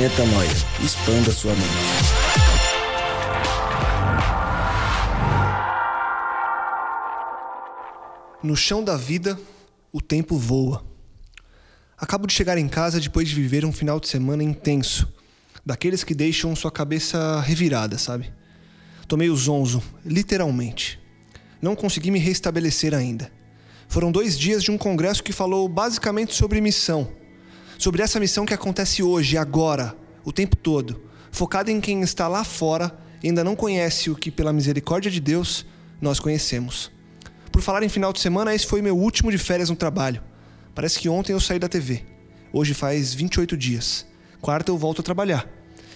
Metanoia. Expanda sua mente. No chão da vida, o tempo voa. Acabo de chegar em casa depois de viver um final de semana intenso, daqueles que deixam sua cabeça revirada, sabe? Tomei o zonzo, literalmente. Não consegui me restabelecer ainda. Foram dois dias de um congresso que falou basicamente sobre missão. Sobre essa missão que acontece hoje, agora, o tempo todo, focada em quem está lá fora e ainda não conhece o que, pela misericórdia de Deus, nós conhecemos. Por falar em final de semana, esse foi meu último de férias no trabalho. Parece que ontem eu saí da TV. Hoje faz 28 dias. Quarta eu volto a trabalhar.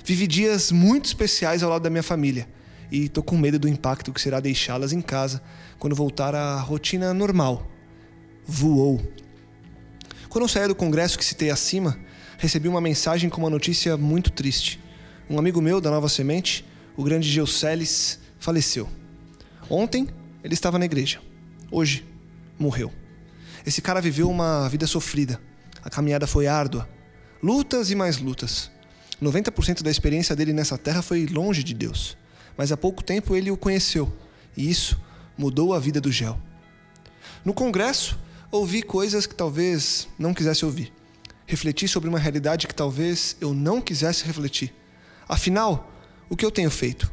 Vivi dias muito especiais ao lado da minha família e tô com medo do impacto que será deixá-las em casa quando voltar à rotina normal. Voou. Quando eu saí do congresso que citei acima, recebi uma mensagem com uma notícia muito triste. Um amigo meu da Nova Semente, o grande Geuceles, faleceu. Ontem ele estava na igreja. Hoje morreu. Esse cara viveu uma vida sofrida. A caminhada foi árdua. Lutas e mais lutas. 90% da experiência dele nessa terra foi longe de Deus. Mas há pouco tempo ele o conheceu. E isso mudou a vida do Gel. No congresso, ouvi coisas que talvez não quisesse ouvir. Refleti sobre uma realidade que talvez eu não quisesse refletir. Afinal, o que eu tenho feito?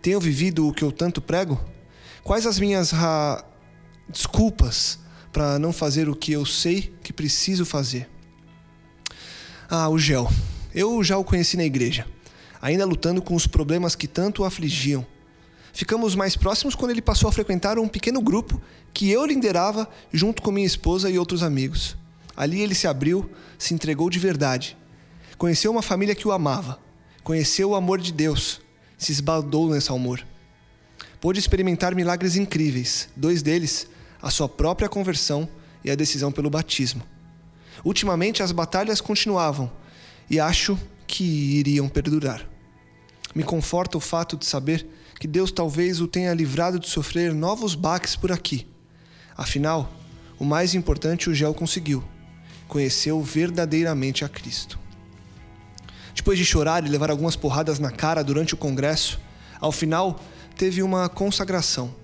Tenho vivido o que eu tanto prego? Quais as minhas ra... desculpas para não fazer o que eu sei que preciso fazer? Ah, o Gel. Eu já o conheci na igreja, ainda lutando com os problemas que tanto o afligiam. Ficamos mais próximos quando ele passou a frequentar um pequeno grupo que eu liderava junto com minha esposa e outros amigos. Ali ele se abriu, se entregou de verdade. Conheceu uma família que o amava. Conheceu o amor de Deus. Se esbaldou nesse amor. Pôde experimentar milagres incríveis, dois deles, a sua própria conversão e a decisão pelo batismo. Ultimamente as batalhas continuavam e acho que iriam perdurar. Me conforta o fato de saber que Deus talvez o tenha livrado de sofrer novos baques por aqui. Afinal, o mais importante o Gel conseguiu conheceu verdadeiramente a Cristo. Depois de chorar e levar algumas porradas na cara durante o congresso, ao final teve uma consagração.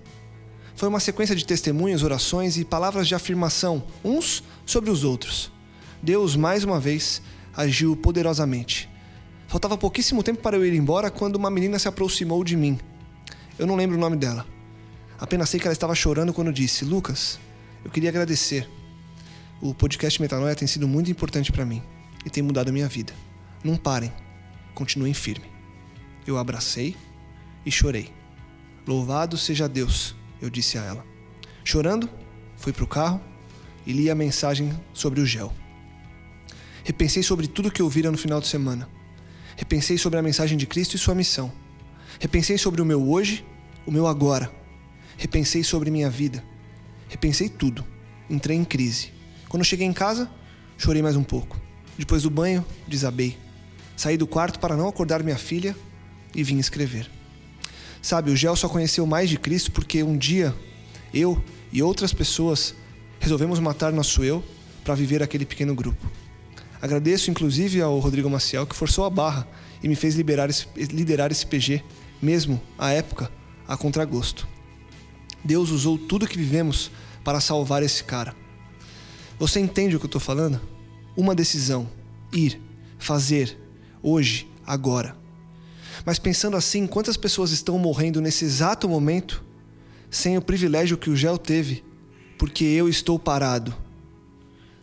Foi uma sequência de testemunhos, orações e palavras de afirmação, uns sobre os outros. Deus, mais uma vez, agiu poderosamente. Faltava pouquíssimo tempo para eu ir embora quando uma menina se aproximou de mim. Eu não lembro o nome dela. Apenas sei que ela estava chorando quando disse: Lucas, eu queria agradecer. O podcast Metanoia tem sido muito importante para mim e tem mudado a minha vida. Não parem, continuem firme. Eu abracei e chorei. Louvado seja Deus, eu disse a ela. Chorando, fui para o carro e li a mensagem sobre o gel. Repensei sobre tudo que ouvira no final de semana. Repensei sobre a mensagem de Cristo e sua missão. Repensei sobre o meu hoje, o meu agora. Repensei sobre minha vida. Repensei tudo. Entrei em crise. Quando cheguei em casa, chorei mais um pouco. Depois do banho, desabei. Saí do quarto para não acordar minha filha e vim escrever. Sabe, o Gel só conheceu mais de Cristo porque um dia eu e outras pessoas resolvemos matar nosso eu para viver aquele pequeno grupo. Agradeço inclusive ao Rodrigo Maciel que forçou a barra e me fez liderar esse PG, mesmo à época, a contragosto. Deus usou tudo que vivemos para salvar esse cara. Você entende o que eu estou falando? Uma decisão. Ir. Fazer. Hoje. Agora. Mas pensando assim, quantas pessoas estão morrendo nesse exato momento sem o privilégio que o Gel teve, porque eu estou parado?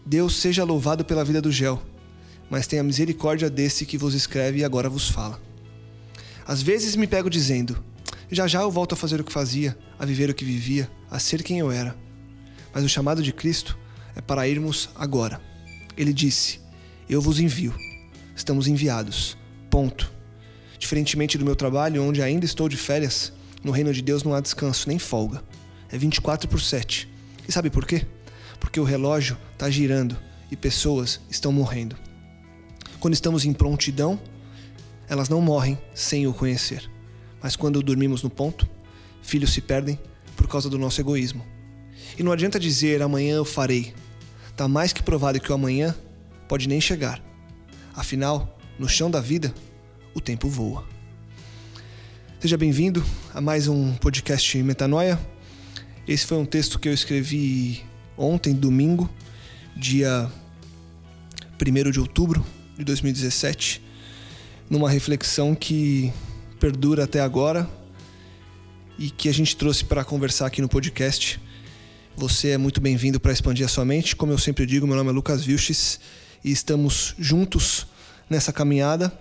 Deus seja louvado pela vida do Gel, mas tenha misericórdia desse que vos escreve e agora vos fala. Às vezes me pego dizendo: já já eu volto a fazer o que fazia, a viver o que vivia, a ser quem eu era. Mas o chamado de Cristo é para irmos agora. Ele disse: Eu vos envio. Estamos enviados. Ponto. Diferentemente do meu trabalho, onde ainda estou de férias, no reino de Deus não há descanso nem folga. É 24 por 7. E sabe por quê? Porque o relógio está girando e pessoas estão morrendo. Quando estamos em prontidão, elas não morrem sem o conhecer. Mas quando dormimos no ponto, filhos se perdem por causa do nosso egoísmo. E não adianta dizer amanhã eu farei. Está mais que provado que o amanhã pode nem chegar. Afinal, no chão da vida, o tempo voa. Seja bem-vindo a mais um podcast Metanoia. Esse foi um texto que eu escrevi ontem, domingo, dia 1 de outubro de 2017, numa reflexão que perdura até agora e que a gente trouxe para conversar aqui no podcast. Você é muito bem-vindo para expandir a sua mente. Como eu sempre digo, meu nome é Lucas Vilches e estamos juntos nessa caminhada.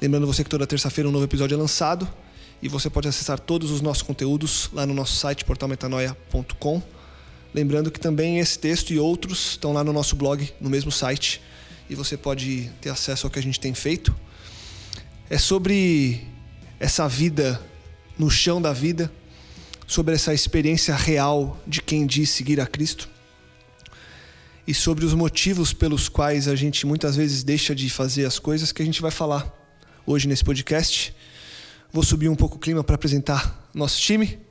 Lembrando você que toda terça-feira um novo episódio é lançado e você pode acessar todos os nossos conteúdos lá no nosso site portalmetanoia.com. Lembrando que também esse texto e outros estão lá no nosso blog, no mesmo site, e você pode ter acesso ao que a gente tem feito. É sobre essa vida no chão da vida, sobre essa experiência real de quem diz seguir a Cristo e sobre os motivos pelos quais a gente muitas vezes deixa de fazer as coisas que a gente vai falar hoje nesse podcast. Vou subir um pouco o clima para apresentar nosso time.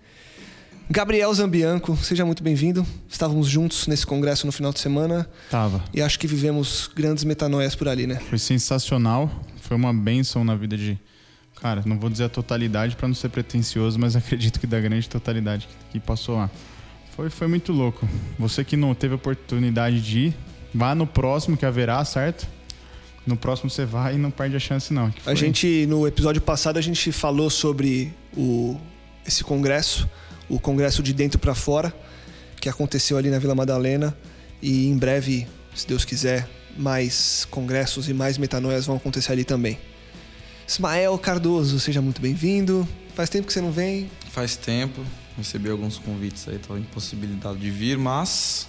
Gabriel Zambianco, seja muito bem-vindo. Estávamos juntos nesse congresso no final de semana. Tava. E acho que vivemos grandes metanoias por ali, né? Foi sensacional. Foi uma bênção na vida de. Cara, não vou dizer a totalidade para não ser pretencioso, mas acredito que da grande totalidade que passou lá. Foi, foi muito louco. Você que não teve oportunidade de ir, vá no próximo que haverá, certo? No próximo você vai e não perde a chance, não. A gente, no episódio passado, a gente falou sobre o, esse congresso, o congresso de dentro para fora, que aconteceu ali na Vila Madalena. E em breve, se Deus quiser, mais congressos e mais metanoias vão acontecer ali também. Ismael Cardoso, seja muito bem-vindo. Faz tempo que você não vem? Faz tempo. Recebi alguns convites aí, estava impossibilidade de vir, mas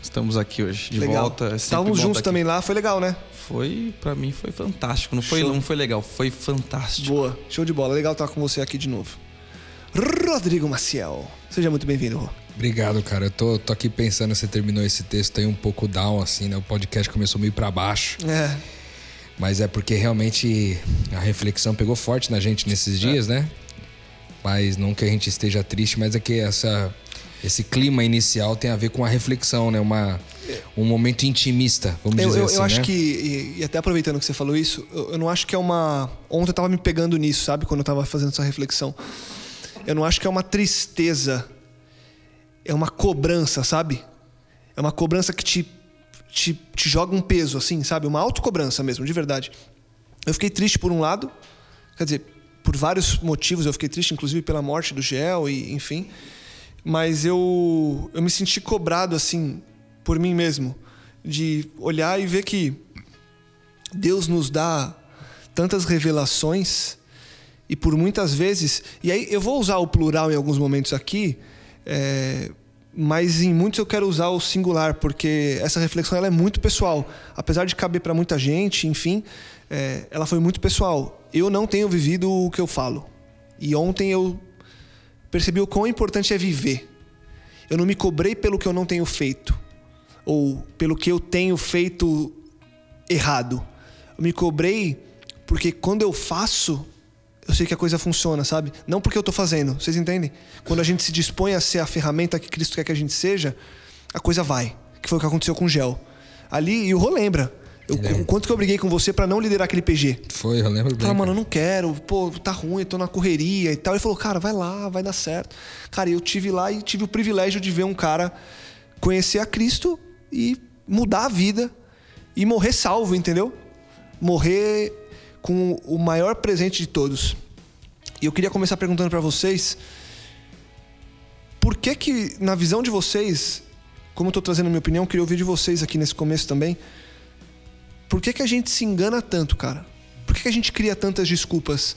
estamos aqui hoje, de legal. volta. É Estávamos juntos também lá, foi legal, né? Foi, para mim foi fantástico. Não foi, não foi legal, foi fantástico. Boa, show de bola. Legal estar com você aqui de novo. Rodrigo Maciel, seja muito bem-vindo, Rô. Obrigado, cara. Eu tô, tô aqui pensando, você terminou esse texto aí um pouco down, assim, né? O podcast começou meio para baixo. É. Mas é porque realmente a reflexão pegou forte na gente nesses dias, é. né? Mas não que a gente esteja triste, mas é que essa, esse clima inicial tem a ver com a reflexão, né? Uma, um momento intimista, vamos eu, dizer eu, assim. Eu acho né? que, e, e, até aproveitando que você falou isso, eu, eu, não acho que é uma. Ontem eu tava me pegando nisso, sabe? Quando eu tava fazendo essa reflexão. Eu não acho que é uma tristeza, é uma cobrança, sabe? É uma cobrança que te, te, te joga um peso, assim, sabe? Uma autocobrança mesmo, de verdade. Eu fiquei triste por um lado, quer dizer, por vários motivos eu fiquei triste, inclusive pela morte do Gel e enfim. Mas eu eu me senti cobrado assim por mim mesmo de olhar e ver que Deus nos dá tantas revelações e por muitas vezes e aí eu vou usar o plural em alguns momentos aqui, é, mas em muitos eu quero usar o singular porque essa reflexão ela é muito pessoal, apesar de caber para muita gente, enfim, é, ela foi muito pessoal eu não tenho vivido o que eu falo. E ontem eu percebi o quão importante é viver. Eu não me cobrei pelo que eu não tenho feito, ou pelo que eu tenho feito errado. Eu me cobrei porque quando eu faço, eu sei que a coisa funciona, sabe? Não porque eu tô fazendo, vocês entendem? Quando a gente se dispõe a ser a ferramenta que Cristo quer que a gente seja, a coisa vai. Que foi o que aconteceu com o Gel. Ali, e o Rô lembra. Eu, o quanto que eu briguei com você para não liderar aquele PG? Foi, eu lembro bem. Fala, mano, eu não quero, pô, tá ruim, eu tô na correria e tal. Ele falou, cara, vai lá, vai dar certo. Cara, eu tive lá e tive o privilégio de ver um cara conhecer a Cristo e mudar a vida e morrer salvo, entendeu? Morrer com o maior presente de todos. E eu queria começar perguntando para vocês por que que na visão de vocês, como eu tô trazendo a minha opinião, queria ouvir de vocês aqui nesse começo também. Por que que a gente se engana tanto, cara? Por que que a gente cria tantas desculpas?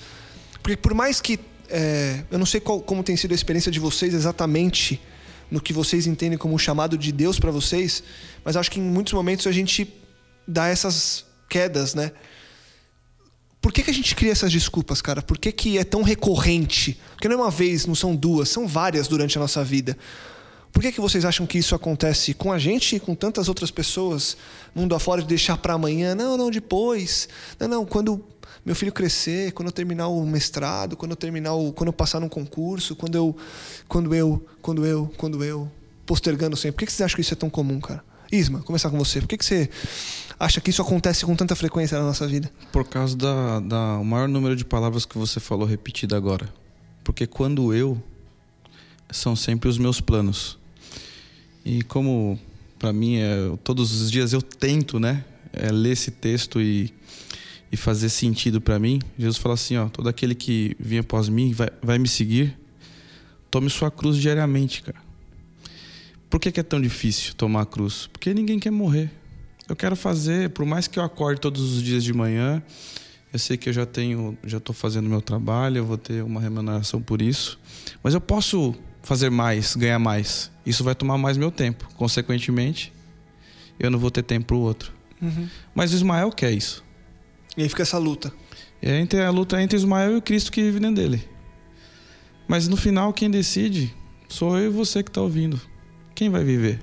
Porque por mais que é, eu não sei qual, como tem sido a experiência de vocês exatamente no que vocês entendem como o chamado de Deus para vocês, mas acho que em muitos momentos a gente dá essas quedas, né? Por que, que a gente cria essas desculpas, cara? Por que, que é tão recorrente? Porque não é uma vez, não são duas, são várias durante a nossa vida. Por que, que vocês acham que isso acontece com a gente e com tantas outras pessoas, mundo afora, de deixar para amanhã? Não, não, depois. Não, não, quando meu filho crescer, quando eu terminar o mestrado, quando eu terminar o, quando eu passar num concurso, quando eu, quando eu, quando eu, quando eu, postergando sempre. Por que, que vocês acham que isso é tão comum, cara? Isma, começar com você. Por que, que você acha que isso acontece com tanta frequência na nossa vida? Por causa da, da o maior número de palavras que você falou repetida agora. Porque quando eu são sempre os meus planos. E como para mim é, todos os dias eu tento, né, é, ler esse texto e, e fazer sentido para mim. Jesus fala assim, ó, todo aquele que vem após mim vai, vai me seguir. Tome sua cruz diariamente, cara. Por que, que é tão difícil tomar a cruz? Porque ninguém quer morrer. Eu quero fazer, por mais que eu acorde todos os dias de manhã, eu sei que eu já tenho, já estou fazendo meu trabalho, eu vou ter uma remuneração por isso, mas eu posso fazer mais, ganhar mais. Isso vai tomar mais meu tempo. Consequentemente, eu não vou ter tempo para o outro. Uhum. Mas o Ismael quer isso. E aí fica essa luta. É entre a luta entre Ismael e o Cristo que vive dentro dele. Mas no final, quem decide sou eu e você que está ouvindo. Quem vai viver?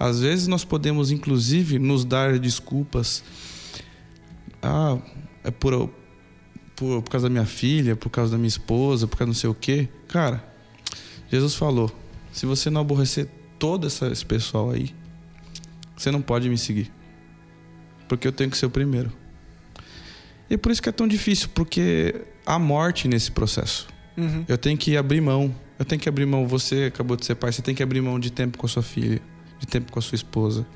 Às vezes nós podemos, inclusive, nos dar desculpas. Ah, é por, por, por causa da minha filha, por causa da minha esposa, por causa não sei o quê. Cara, Jesus falou: se você não aborrecer todo esse pessoal aí, você não pode me seguir. Porque eu tenho que ser o primeiro. E por isso que é tão difícil, porque há morte nesse processo. Uhum. Eu tenho que abrir mão. Eu tenho que abrir mão. Você acabou de ser pai, você tem que abrir mão de tempo com a sua filha, de tempo com a sua esposa,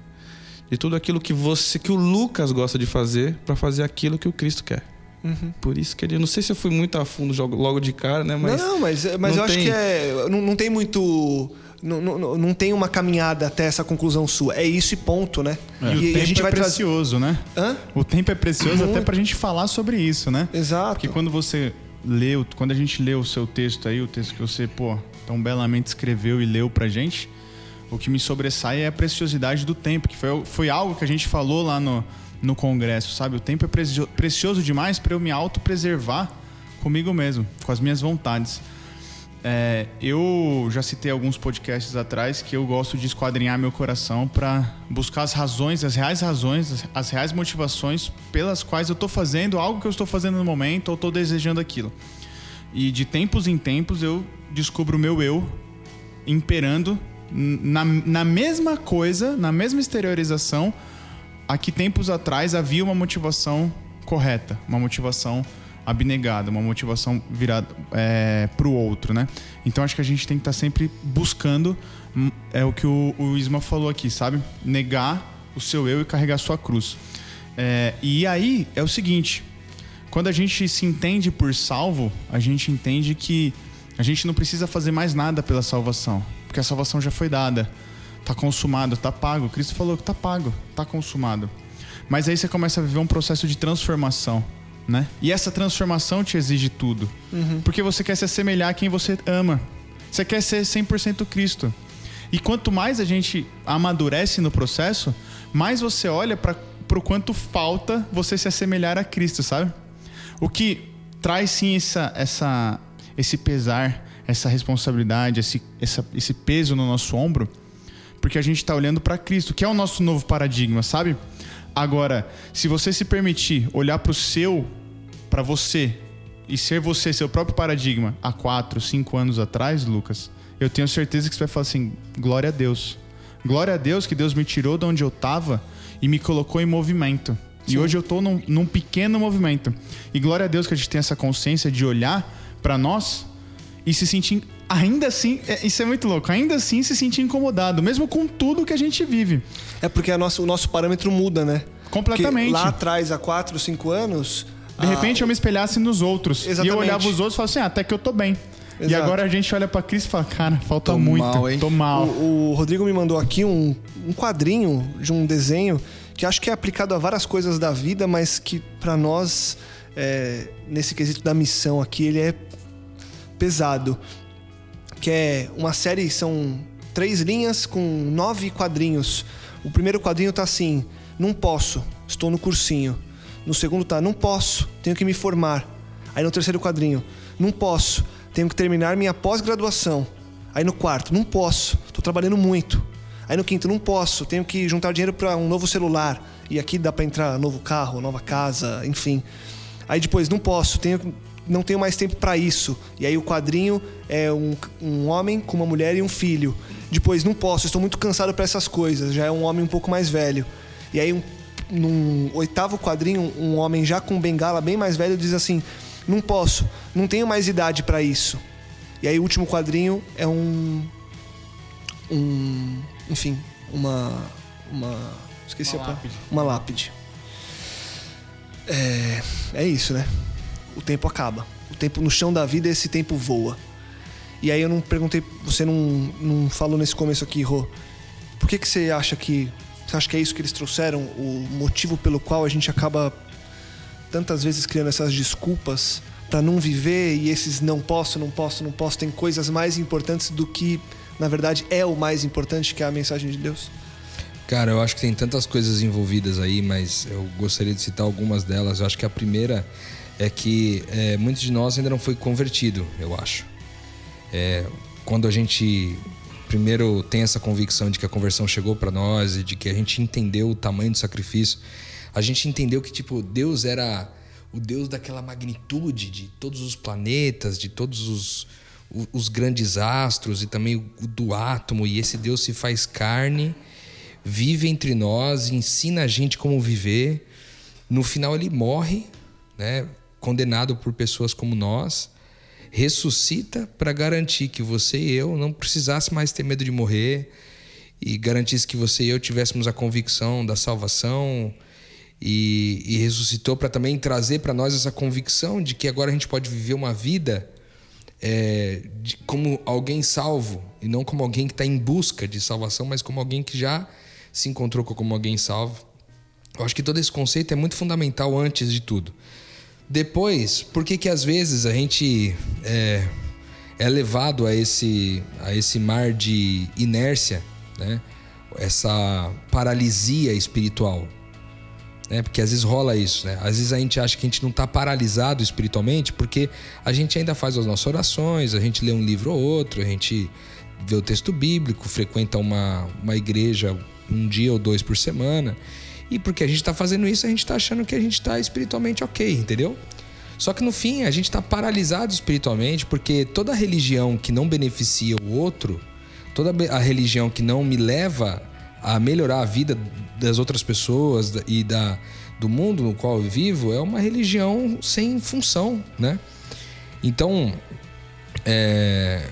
de tudo aquilo que você, que o Lucas gosta de fazer, para fazer aquilo que o Cristo quer. Uhum. Por isso que ele, não sei se eu fui muito a fundo jogo- logo de cara, né? Mas não, não, mas, mas não eu acho tem- que é, não, não tem muito. Não, não, não tem uma caminhada até essa conclusão sua. É isso e ponto, né? E, o tempo é precioso, né? Hã? O tempo é precioso Muito. até pra gente falar sobre isso, né? Exato. Porque quando você leu, quando a gente lê o seu texto aí, o texto que você, pô, tão belamente escreveu e leu pra gente, o que me sobressai é a preciosidade do tempo, que foi, foi algo que a gente falou lá no, no congresso, sabe? O tempo é precio- precioso demais pra eu me autopreservar comigo mesmo, com as minhas vontades. É, eu já citei alguns podcasts atrás que eu gosto de esquadrinhar meu coração para buscar as razões, as reais razões, as, reais motivações pelas quais eu tô fazendo algo que eu estou fazendo no momento ou tô desejando aquilo. E de tempos em tempos eu descubro o meu eu imperando na, na mesma coisa, na mesma exteriorização, a que tempos atrás havia uma motivação correta, uma motivação abnegada, uma motivação virada é, para o outro, né? Então acho que a gente tem que estar sempre buscando hum, é o que o, o Isma falou aqui, sabe? Negar o seu eu e carregar sua cruz. É, e aí é o seguinte: quando a gente se entende por salvo, a gente entende que a gente não precisa fazer mais nada pela salvação, porque a salvação já foi dada, tá consumado, tá pago. Cristo falou que tá pago, tá consumado. Mas aí você começa a viver um processo de transformação, né? E essa transformação te exige tudo, porque você quer se assemelhar a quem você ama. Você quer ser 100% Cristo. E quanto mais a gente amadurece no processo, mais você olha para o quanto falta você se assemelhar a Cristo, sabe? O que traz sim essa, essa, esse pesar, essa responsabilidade, esse, essa, esse peso no nosso ombro, porque a gente está olhando para Cristo, que é o nosso novo paradigma, sabe? Agora, se você se permitir olhar para o seu, para você, e ser você seu próprio paradigma há quatro, cinco anos atrás, Lucas, eu tenho certeza que você vai falar assim: glória a Deus. Glória a Deus que Deus me tirou de onde eu estava e me colocou em movimento. E hoje eu tô num, num pequeno movimento. E glória a Deus que a gente tem essa consciência de olhar para nós e se sentir ainda assim, é- isso é muito louco, ainda assim se sentir incomodado, mesmo com tudo que a gente vive. É porque a nossa, o nosso parâmetro muda, né? Completamente. Porque lá atrás, há 4, 5 anos, De repente eu me espelhasse nos outros. E Exatamente. eu olhava os outros e falava assim, ah, até que eu tô bem. E Exato. agora a gente olha pra Cris e fala, cara, falta Tô muito. mal, hein? Tô mal. O, o Rodrigo me mandou aqui um, um quadrinho de um desenho que acho que é aplicado a várias coisas da vida, mas que pra nós, é, nesse quesito da missão aqui, ele é pesado. Que é uma série, são três linhas com nove quadrinhos. O primeiro quadrinho tá assim: não posso, estou no cursinho. No segundo tá: não posso, tenho que me formar. Aí no terceiro quadrinho: não posso, tenho que terminar minha pós-graduação. Aí no quarto: não posso, estou trabalhando muito. Aí no quinto: não posso, tenho que juntar dinheiro para um novo celular. E aqui dá para entrar novo carro, nova casa, enfim. Aí depois: não posso, tenho não tenho mais tempo para isso. E aí o quadrinho é um, um homem com uma mulher e um filho. Depois, não posso, estou muito cansado para essas coisas. Já é um homem um pouco mais velho. E aí, um, num oitavo quadrinho, um homem já com bengala bem mais velho diz assim: Não posso, não tenho mais idade para isso. E aí, o último quadrinho é um. Um. Enfim, uma. Uma. Esqueci Uma a palavra. lápide. Uma lápide. É, é isso, né? O tempo acaba. O tempo no chão da vida, esse tempo voa. E aí eu não perguntei, você não, não falou nesse começo aqui, Rô. Por que, que você acha que. Você acha que é isso que eles trouxeram? O motivo pelo qual a gente acaba tantas vezes criando essas desculpas para não viver e esses não posso, não posso, não posso, tem coisas mais importantes do que, na verdade, é o mais importante, que é a mensagem de Deus? Cara, eu acho que tem tantas coisas envolvidas aí, mas eu gostaria de citar algumas delas. Eu acho que a primeira é que é, muitos de nós ainda não foi convertido, eu acho. É, quando a gente primeiro tem essa convicção de que a conversão chegou para nós e de que a gente entendeu o tamanho do sacrifício, a gente entendeu que tipo Deus era o Deus daquela magnitude de todos os planetas, de todos os, os grandes astros e também o do átomo e esse Deus se faz carne, vive entre nós, ensina a gente como viver. No final ele morre, né, condenado por pessoas como nós, ressuscita para garantir que você e eu não precisasse mais ter medo de morrer e garantisse que você e eu tivéssemos a convicção da salvação e, e ressuscitou para também trazer para nós essa convicção de que agora a gente pode viver uma vida é, de- como alguém salvo e não como alguém que está em busca de salvação, mas como alguém que já se encontrou como alguém salvo. Eu acho que todo esse conceito é muito fundamental antes de tudo. Depois, por que que às vezes a gente é, é levado a esse, a esse mar de inércia, né? essa paralisia espiritual? né? Porque às vezes rola isso, né? Às vezes a gente acha que a gente não está paralisado espiritualmente porque a gente ainda faz as nossas orações, a gente lê um livro ou outro, a gente vê o texto bíblico, frequenta uma, uma igreja um dia ou dois por semana. E porque a gente está fazendo isso, a gente está achando que a gente está espiritualmente ok, entendeu? Só que no fim a gente está paralisado espiritualmente porque toda religião que não beneficia o outro, toda a religião que não me leva a melhorar a vida das outras pessoas e da, do mundo no qual eu vivo é uma religião sem função, né? Então, é,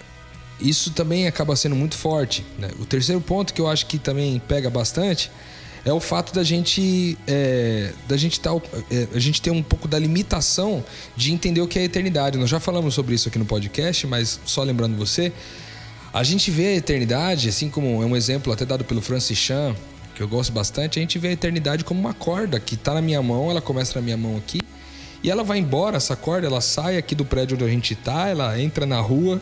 isso também acaba sendo muito forte. né? O terceiro ponto que eu acho que também pega bastante é o fato da gente é, da gente tá, é, a gente ter um pouco da limitação de entender o que é a eternidade. Nós já falamos sobre isso aqui no podcast, mas só lembrando você, a gente vê a eternidade, assim como é um exemplo até dado pelo Francis Chan, que eu gosto bastante, a gente vê a eternidade como uma corda que está na minha mão, ela começa na minha mão aqui, e ela vai embora, essa corda, ela sai aqui do prédio onde a gente está, ela entra na rua,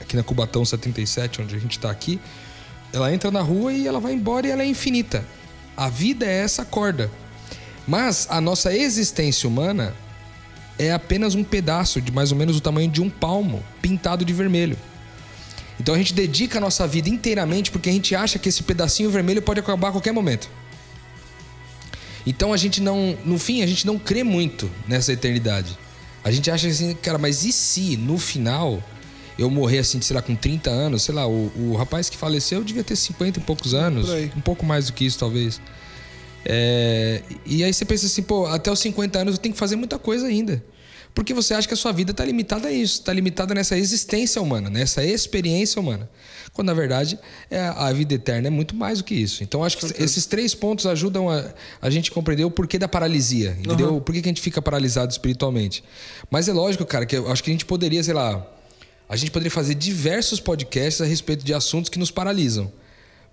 aqui na Cubatão 77, onde a gente está aqui, ela entra na rua e ela vai embora e ela é infinita. A vida é essa corda. Mas a nossa existência humana é apenas um pedaço de mais ou menos o tamanho de um palmo pintado de vermelho. Então a gente dedica a nossa vida inteiramente porque a gente acha que esse pedacinho vermelho pode acabar a qualquer momento. Então a gente não, no fim, a gente não crê muito nessa eternidade. A gente acha assim, cara, mas e se no final eu morrer assim, sei lá, com 30 anos, sei lá, o, o rapaz que faleceu devia ter 50 e poucos anos, um pouco mais do que isso talvez. É, e aí você pensa assim, pô, até os 50 anos eu tenho que fazer muita coisa ainda. Porque você acha que a sua vida está limitada a isso, está limitada nessa existência humana, nessa experiência humana. Quando na verdade é, a vida eterna é muito mais do que isso. Então acho que esses três pontos ajudam a, a gente compreender o porquê da paralisia, entendeu? Uhum. Por que, que a gente fica paralisado espiritualmente. Mas é lógico, cara, que eu acho que a gente poderia, sei lá, a gente poderia fazer diversos podcasts a respeito de assuntos que nos paralisam.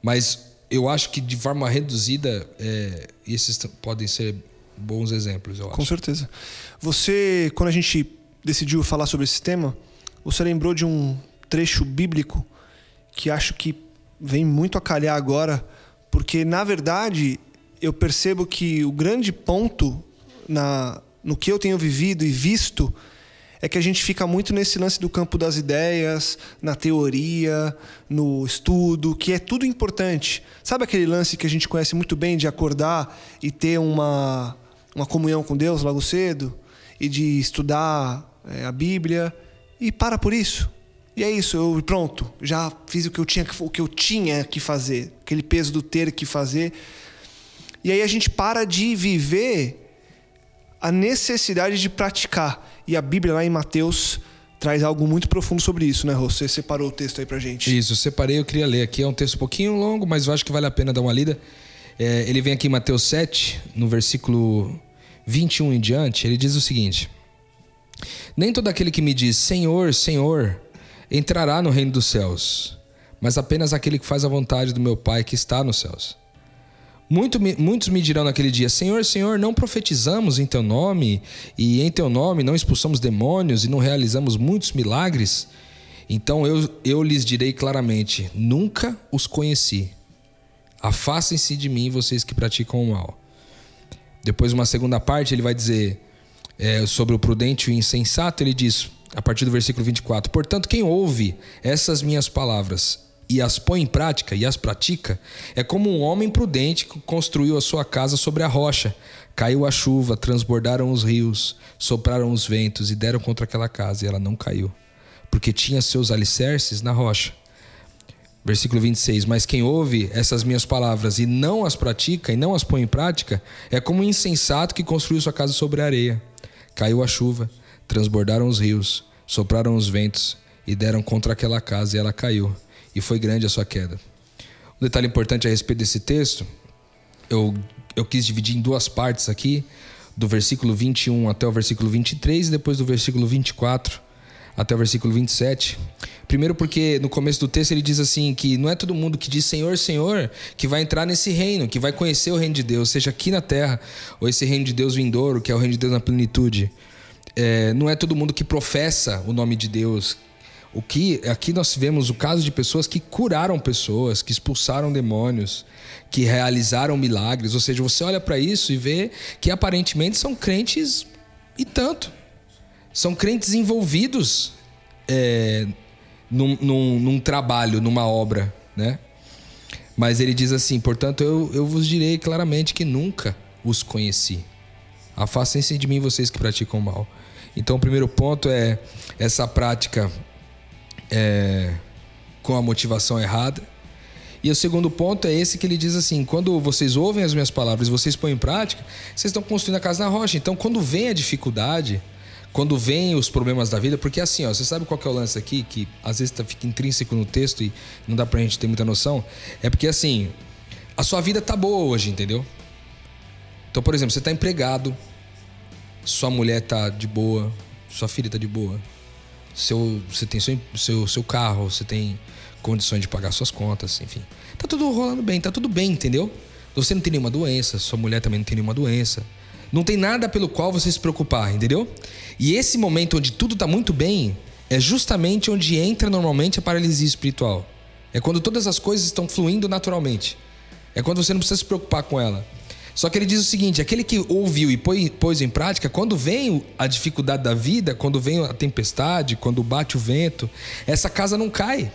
Mas eu acho que de forma reduzida, é, esses podem ser bons exemplos, eu acho. Com certeza. Você, quando a gente decidiu falar sobre esse tema, você lembrou de um trecho bíblico que acho que vem muito a calhar agora, porque na verdade eu percebo que o grande ponto na, no que eu tenho vivido e visto é que a gente fica muito nesse lance do campo das ideias, na teoria, no estudo, que é tudo importante. Sabe aquele lance que a gente conhece muito bem de acordar e ter uma, uma comunhão com Deus logo cedo? E de estudar é, a Bíblia? E para por isso. E é isso, eu pronto, já fiz o que eu tinha, o que eu tinha que fazer, aquele peso do ter que fazer. E aí a gente para de viver a necessidade de praticar. E a Bíblia lá em Mateus traz algo muito profundo sobre isso, né, Rô? Você separou o texto aí pra gente. Isso, separei, eu queria ler aqui. É um texto um pouquinho longo, mas eu acho que vale a pena dar uma lida. É, ele vem aqui em Mateus 7, no versículo 21 em diante, ele diz o seguinte: Nem todo aquele que me diz Senhor, Senhor, entrará no reino dos céus, mas apenas aquele que faz a vontade do meu Pai que está nos céus. Muito, muitos me dirão naquele dia: Senhor, Senhor, não profetizamos em teu nome, e em teu nome não expulsamos demônios e não realizamos muitos milagres? Então eu, eu lhes direi claramente: Nunca os conheci. Afastem-se de mim, vocês que praticam o mal. Depois, uma segunda parte, ele vai dizer é, sobre o prudente e o insensato: ele diz, a partir do versículo 24: Portanto, quem ouve essas minhas palavras e as põe em prática e as pratica, é como um homem prudente que construiu a sua casa sobre a rocha. Caiu a chuva, transbordaram os rios, sopraram os ventos e deram contra aquela casa, e ela não caiu, porque tinha seus alicerces na rocha. Versículo 26: Mas quem ouve essas minhas palavras e não as pratica e não as põe em prática, é como um insensato que construiu sua casa sobre a areia. Caiu a chuva, transbordaram os rios, sopraram os ventos e deram contra aquela casa, e ela caiu e foi grande a sua queda. Um detalhe importante a respeito desse texto, eu, eu quis dividir em duas partes aqui, do versículo 21 até o versículo 23 e depois do versículo 24 até o versículo 27. Primeiro porque no começo do texto ele diz assim que não é todo mundo que diz Senhor, Senhor, que vai entrar nesse reino, que vai conhecer o reino de Deus, seja aqui na terra ou esse reino de Deus vindouro, que é o reino de Deus na plenitude. É, não é todo mundo que professa o nome de Deus, o que aqui nós vemos o caso de pessoas que curaram pessoas, que expulsaram demônios, que realizaram milagres. Ou seja, você olha para isso e vê que aparentemente são crentes e tanto. São crentes envolvidos é, num, num, num, trabalho, numa obra, né? Mas ele diz assim: portanto, eu, eu vos direi claramente que nunca os conheci. Afastem-se de mim, vocês que praticam mal. Então, o primeiro ponto é essa prática é, com a motivação errada. E o segundo ponto é esse que ele diz assim: quando vocês ouvem as minhas palavras vocês põem em prática, vocês estão construindo a casa na rocha. Então, quando vem a dificuldade, quando vem os problemas da vida, porque assim, ó, você sabe qual que é o lance aqui, que às vezes tá, fica intrínseco no texto e não dá pra gente ter muita noção? É porque assim, a sua vida tá boa hoje, entendeu? Então, por exemplo, você tá empregado, sua mulher tá de boa, sua filha tá de boa, seu, você tem seu, seu, seu carro, você tem condições de pagar suas contas, enfim. Tá tudo rolando bem, tá tudo bem, entendeu? Você não tem nenhuma doença, sua mulher também não tem nenhuma doença. Não tem nada pelo qual você se preocupar, entendeu? E esse momento onde tudo tá muito bem é justamente onde entra normalmente a paralisia espiritual. É quando todas as coisas estão fluindo naturalmente. É quando você não precisa se preocupar com ela. Só que ele diz o seguinte: aquele que ouviu e pôs em prática, quando vem a dificuldade da vida, quando vem a tempestade, quando bate o vento, essa casa não cai.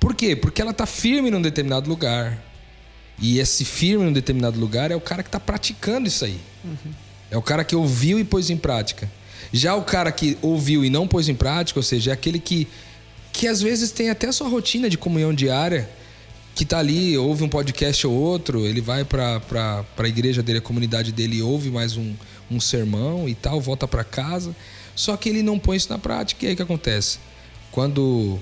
Por quê? Porque ela está firme num determinado lugar. E esse firme num determinado lugar é o cara que está praticando isso aí. Uhum. É o cara que ouviu e pôs em prática. Já o cara que ouviu e não pôs em prática, ou seja, é aquele que, que às vezes tem até a sua rotina de comunhão diária, que tá ali, ouve um podcast ou outro, ele vai pra, pra igreja dele, a comunidade dele, ouve mais um, um sermão e tal, volta para casa. Só que ele não põe isso na prática. E aí o que acontece? Quando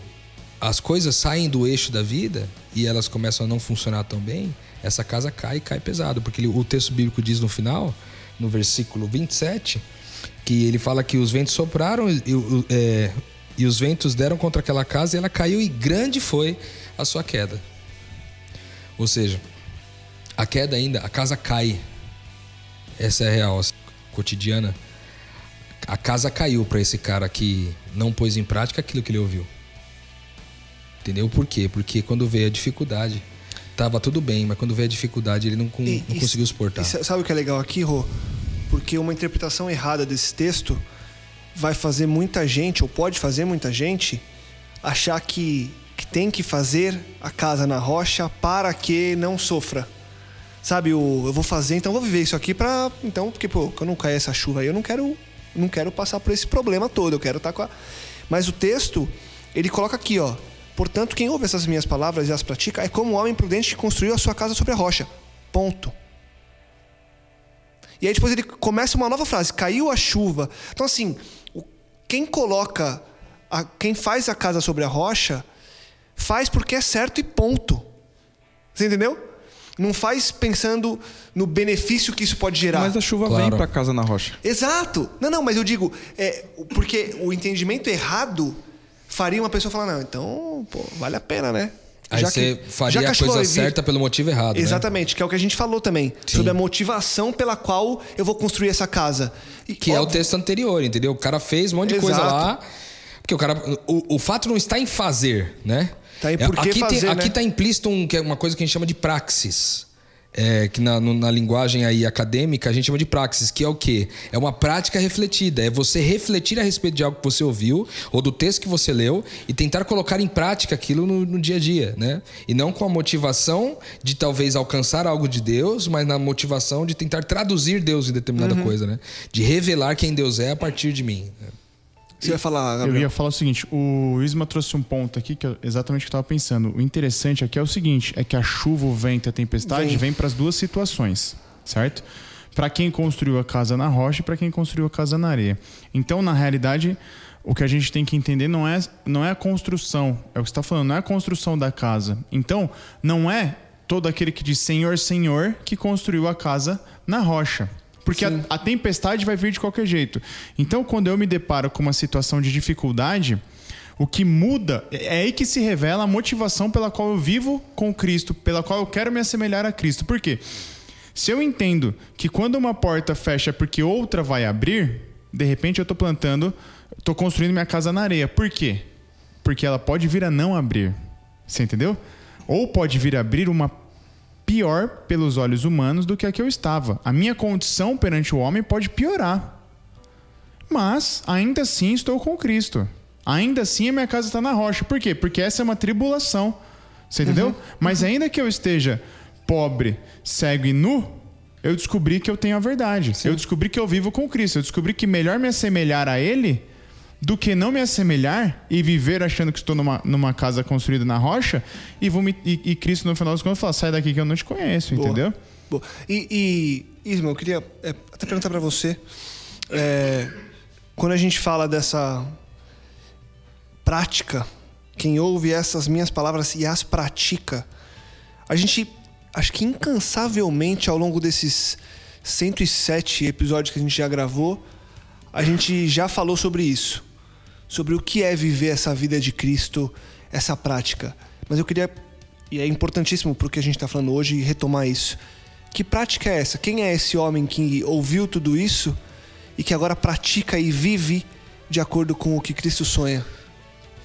as coisas saem do eixo da vida e elas começam a não funcionar tão bem, essa casa cai e cai pesado. Porque ele, o texto bíblico diz no final, no versículo 27, que ele fala que os ventos sopraram e, é, e os ventos deram contra aquela casa e ela caiu e grande foi a sua queda. Ou seja, a queda ainda, a casa cai. Essa é a real, cotidiana. A casa caiu para esse cara que não pôs em prática aquilo que ele ouviu. Entendeu? Por quê? Porque quando veio a dificuldade, tava tudo bem, mas quando veio a dificuldade, ele não, e, não conseguiu suportar. E sabe o que é legal aqui, Rô? Porque uma interpretação errada desse texto vai fazer muita gente, ou pode fazer muita gente, achar que, que tem que fazer a casa na rocha para que não sofra. Sabe, eu vou fazer, então vou viver isso aqui para Então, porque, pô, quando não cair essa chuva aí, eu não quero, não quero passar por esse problema todo, eu quero estar tá com a. Mas o texto, ele coloca aqui, ó. Portanto, quem ouve essas minhas palavras e as pratica é como um homem prudente que construiu a sua casa sobre a rocha. Ponto. E aí depois ele começa uma nova frase: caiu a chuva. Então, assim, quem coloca, a, quem faz a casa sobre a rocha, faz porque é certo e ponto. Você entendeu? Não faz pensando no benefício que isso pode gerar. Mas a chuva claro. vem para casa na rocha. Exato. Não, não, mas eu digo, é, porque o entendimento errado faria uma pessoa falar, não, então, pô, vale a pena, né? Aí já você que, faria já a coisa certa pelo motivo errado. Né? Exatamente, né? que é o que a gente falou também. Sim. Sobre a motivação pela qual eu vou construir essa casa. E, que óbvio, é o texto anterior, entendeu? O cara fez um monte de Exato. coisa lá. Porque o cara. O, o fato não está em fazer, né? Tá aí por que aqui fazer, tem, né? Aqui está implícito um, que é uma coisa que a gente chama de praxis é, que na, na, linguagem aí acadêmica a gente chama de praxis, que é o quê? É uma prática refletida, é você refletir a respeito de algo que você ouviu ou do texto que você leu e tentar colocar em prática aquilo no, no dia a dia, né? E não com a motivação de talvez alcançar algo de Deus, mas na motivação de tentar traduzir Deus em determinada uhum. coisa, né? De revelar quem Deus é a partir de mim. Né? Você vai falar, Gabriel? Eu ia falar o seguinte: o Isma trouxe um ponto aqui que é exatamente o que eu estava pensando. O interessante aqui é o seguinte: é que a chuva, o vento e a tempestade vem, vem para as duas situações, certo? Para quem construiu a casa na rocha e para quem construiu a casa na areia. Então, na realidade, o que a gente tem que entender não é, não é a construção, é o que está falando, não é a construção da casa. Então, não é todo aquele que diz Senhor, Senhor que construiu a casa na rocha. Porque a, a, tempestade vai vir de qualquer jeito. Então, quando eu me deparo com uma situação de dificuldade, o que muda é, é aí que se revela a motivação pela qual eu vivo com Cristo, pela qual eu quero me assemelhar a Cristo. Por quê? Se eu entendo que quando uma porta fecha porque outra vai abrir, de repente eu estou plantando, estou construindo minha casa na areia. Por quê? Porque ela pode vir a não abrir. Você entendeu? Ou pode vir a abrir uma pior pelos olhos humanos do que a que eu estava. A minha condição perante o homem pode piorar. Mas ainda assim estou com Cristo. Ainda assim a minha casa está na rocha. Por quê? Porque essa é uma tribulação. Você entendeu? Uhum. Mas ainda que eu esteja pobre, cego e nu, eu descobri que eu tenho a verdade. Sim. Eu descobri que eu vivo com Cristo. Eu descobri que melhor me assemelhar a Ele do que não me assemelhar e viver achando que estou numa, numa casa construída na rocha e, vou me, e, e Cristo no final dos contos fala, sai daqui que eu não te conheço, Boa. entendeu? Boa. E, e Isma, eu queria é, até perguntar para você, é, quando a gente fala dessa prática, quem ouve essas minhas palavras e as pratica, a gente, acho que incansavelmente ao longo desses 107 episódios que a gente já gravou, a gente já falou sobre isso sobre o que é viver essa vida de Cristo, essa prática. Mas eu queria, e é importantíssimo para o que a gente está falando hoje, retomar isso. Que prática é essa? Quem é esse homem que ouviu tudo isso e que agora pratica e vive de acordo com o que Cristo sonha?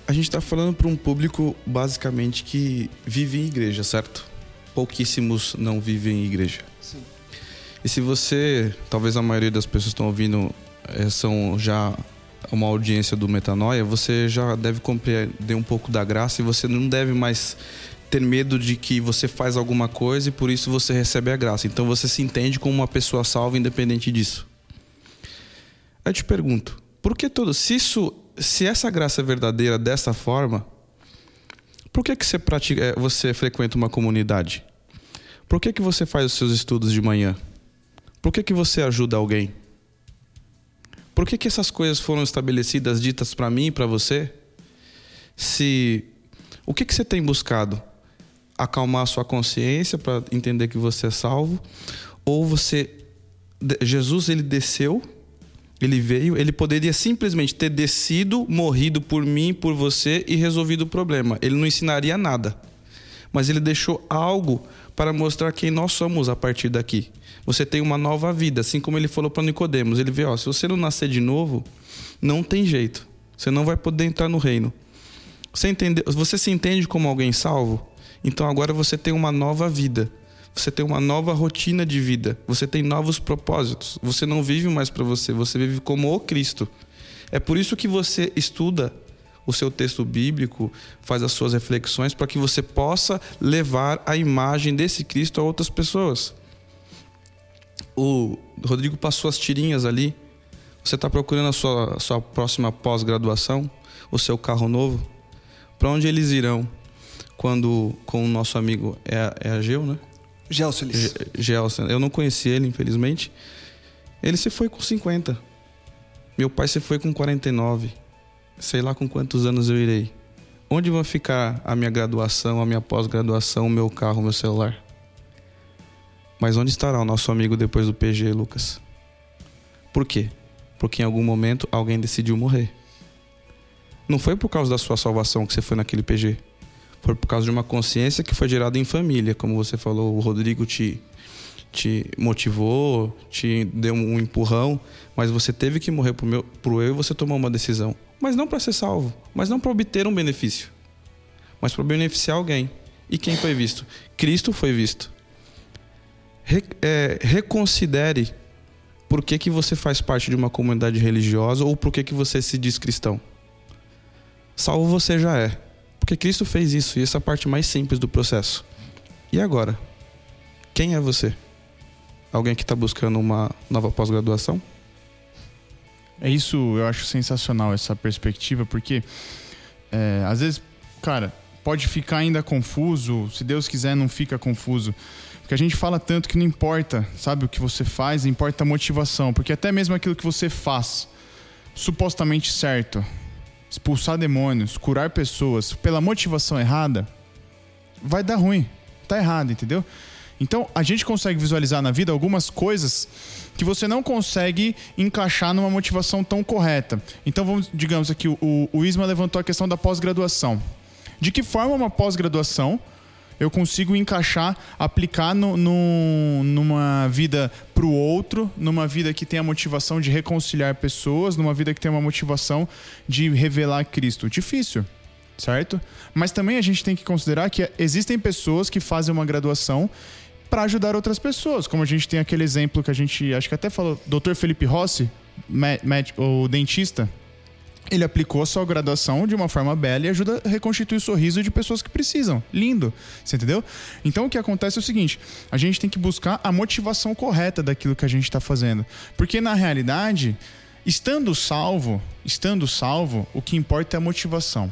A gente está falando para um público basicamente que vive em igreja, certo? Pouquíssimos não vivem em igreja. Sim. E se você, talvez a maioria das pessoas que estão ouvindo eh, são já uma audiência do Metanoia, você já deve compreender um pouco da graça e você não deve mais ter medo de que você faz alguma coisa e por isso você recebe a graça. Então você se entende como uma pessoa salva independente disso. Eu te pergunto, por que todo se isso, se essa graça é verdadeira dessa forma, Por que, que você, pratica, eh, você frequenta uma comunidade? Por que, que você faz os seus estudos de manhã? Por que, que você ajuda alguém? Por que, que essas coisas foram estabelecidas, ditas para mim e para você? Se o que, que você tem buscado? Acalmar sua consciência para entender que você é salvo? Ou você. Jesus, ele desceu, ele veio, ele poderia simplesmente ter descido, morrido por mim, por você e resolvido o problema. Ele não ensinaria nada. Mas ele deixou algo para mostrar quem nós somos a partir daqui. Você tem uma nova vida, assim como ele falou para Nicodemos. Ele vê, ó, se você não nascer de novo, não tem jeito. Você não vai poder entrar no reino. Você, entende, você se entende como alguém salvo? Então agora você tem uma nova vida. Você tem uma nova rotina de vida. Você tem novos propósitos. Você não vive mais para você, você vive como o Cristo. É por isso que você estuda o seu texto bíblico, faz as suas reflexões para que você possa levar a imagem desse Cristo a outras pessoas. O Rodrigo passou as tirinhas ali. Você está procurando a sua, a sua próxima pós-graduação, o seu carro novo? Para onde eles irão quando com o nosso amigo é, é a Geu, né? Gelselis. Gelson. Eu não conheci ele, infelizmente. Ele se foi com 50. Meu pai se foi com 49. Sei lá com quantos anos eu irei. Onde vai ficar a minha graduação, a minha pós-graduação, o meu carro, o meu celular? Mas onde estará o nosso amigo depois do PG, Lucas? Por quê? Porque em algum momento alguém decidiu morrer. Não foi por causa da sua salvação que você foi naquele PG. Foi por causa de uma consciência que foi gerada em família, como você falou, o Rodrigo te te motivou, te deu um empurrão, mas você teve que morrer pro, meu, pro eu e você tomou uma decisão. Mas não para ser salvo, mas não para obter um benefício, mas para beneficiar alguém. E quem foi visto? Cristo foi visto. Re, é, reconsidere por que, que você faz parte de uma comunidade religiosa ou por que, que você se diz cristão. Salvo você já é. Porque Cristo fez isso e essa é a parte mais simples do processo. E agora? Quem é você? Alguém que está buscando uma nova pós-graduação? É isso, eu acho sensacional essa perspectiva, porque é, às vezes, cara, pode ficar ainda confuso, se Deus quiser, não fica confuso. Porque a gente fala tanto que não importa, sabe, o que você faz, importa a motivação. Porque até mesmo aquilo que você faz, supostamente certo, expulsar demônios, curar pessoas pela motivação errada, vai dar ruim. Tá errado, entendeu? Então, a gente consegue visualizar na vida algumas coisas que você não consegue encaixar numa motivação tão correta. Então, vamos, digamos aqui, o, o Isma levantou a questão da pós-graduação. De que forma uma pós-graduação eu consigo encaixar, aplicar no, no, numa vida para o outro, numa vida que tem a motivação de reconciliar pessoas, numa vida que tem uma motivação de revelar Cristo. Difícil, certo? Mas também a gente tem que considerar que existem pessoas que fazem uma graduação para ajudar outras pessoas, como a gente tem aquele exemplo que a gente acho que até falou, Dr. Felipe Rossi, o dentista, ele aplicou a sua graduação de uma forma bela e ajuda a reconstituir o sorriso de pessoas que precisam. Lindo. Você entendeu? Então o que acontece é o seguinte: a gente tem que buscar a motivação correta daquilo que a gente está fazendo. Porque na realidade, estando salvo, estando salvo, o que importa é a motivação.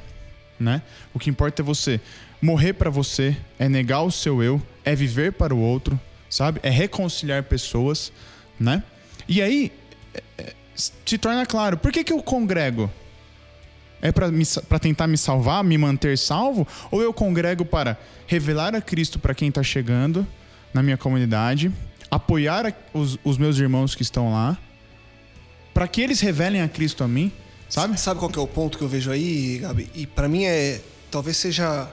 Né? O que importa é você morrer para você, é negar o seu eu, é viver para o outro, sabe? É reconciliar pessoas, né? E aí é, é, se torna claro, por que, que eu congrego? É para tentar me salvar, me manter salvo? Ou eu congrego para revelar a Cristo para quem está chegando na minha comunidade, apoiar os, os meus irmãos que estão lá, para que eles revelem a Cristo a mim, sabe? Sabe qual que é o ponto que eu vejo aí, Gabi? E para mim é talvez seja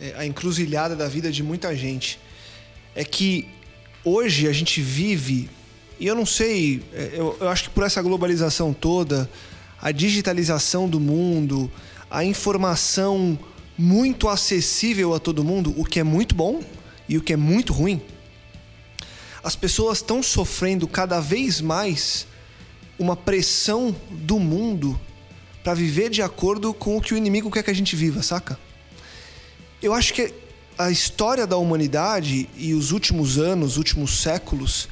é, a encruzilhada da vida de muita gente. É que hoje a gente vive, e eu não sei, é, eu, eu acho que por essa globalização toda, a digitalização do mundo, a informação muito acessível a todo mundo, o que é muito bom e o que é muito ruim. As pessoas estão sofrendo cada vez mais uma pressão do mundo para viver de acordo com o que o inimigo quer que a gente viva, saca? Eu acho que a história da humanidade e os últimos anos, os últimos séculos,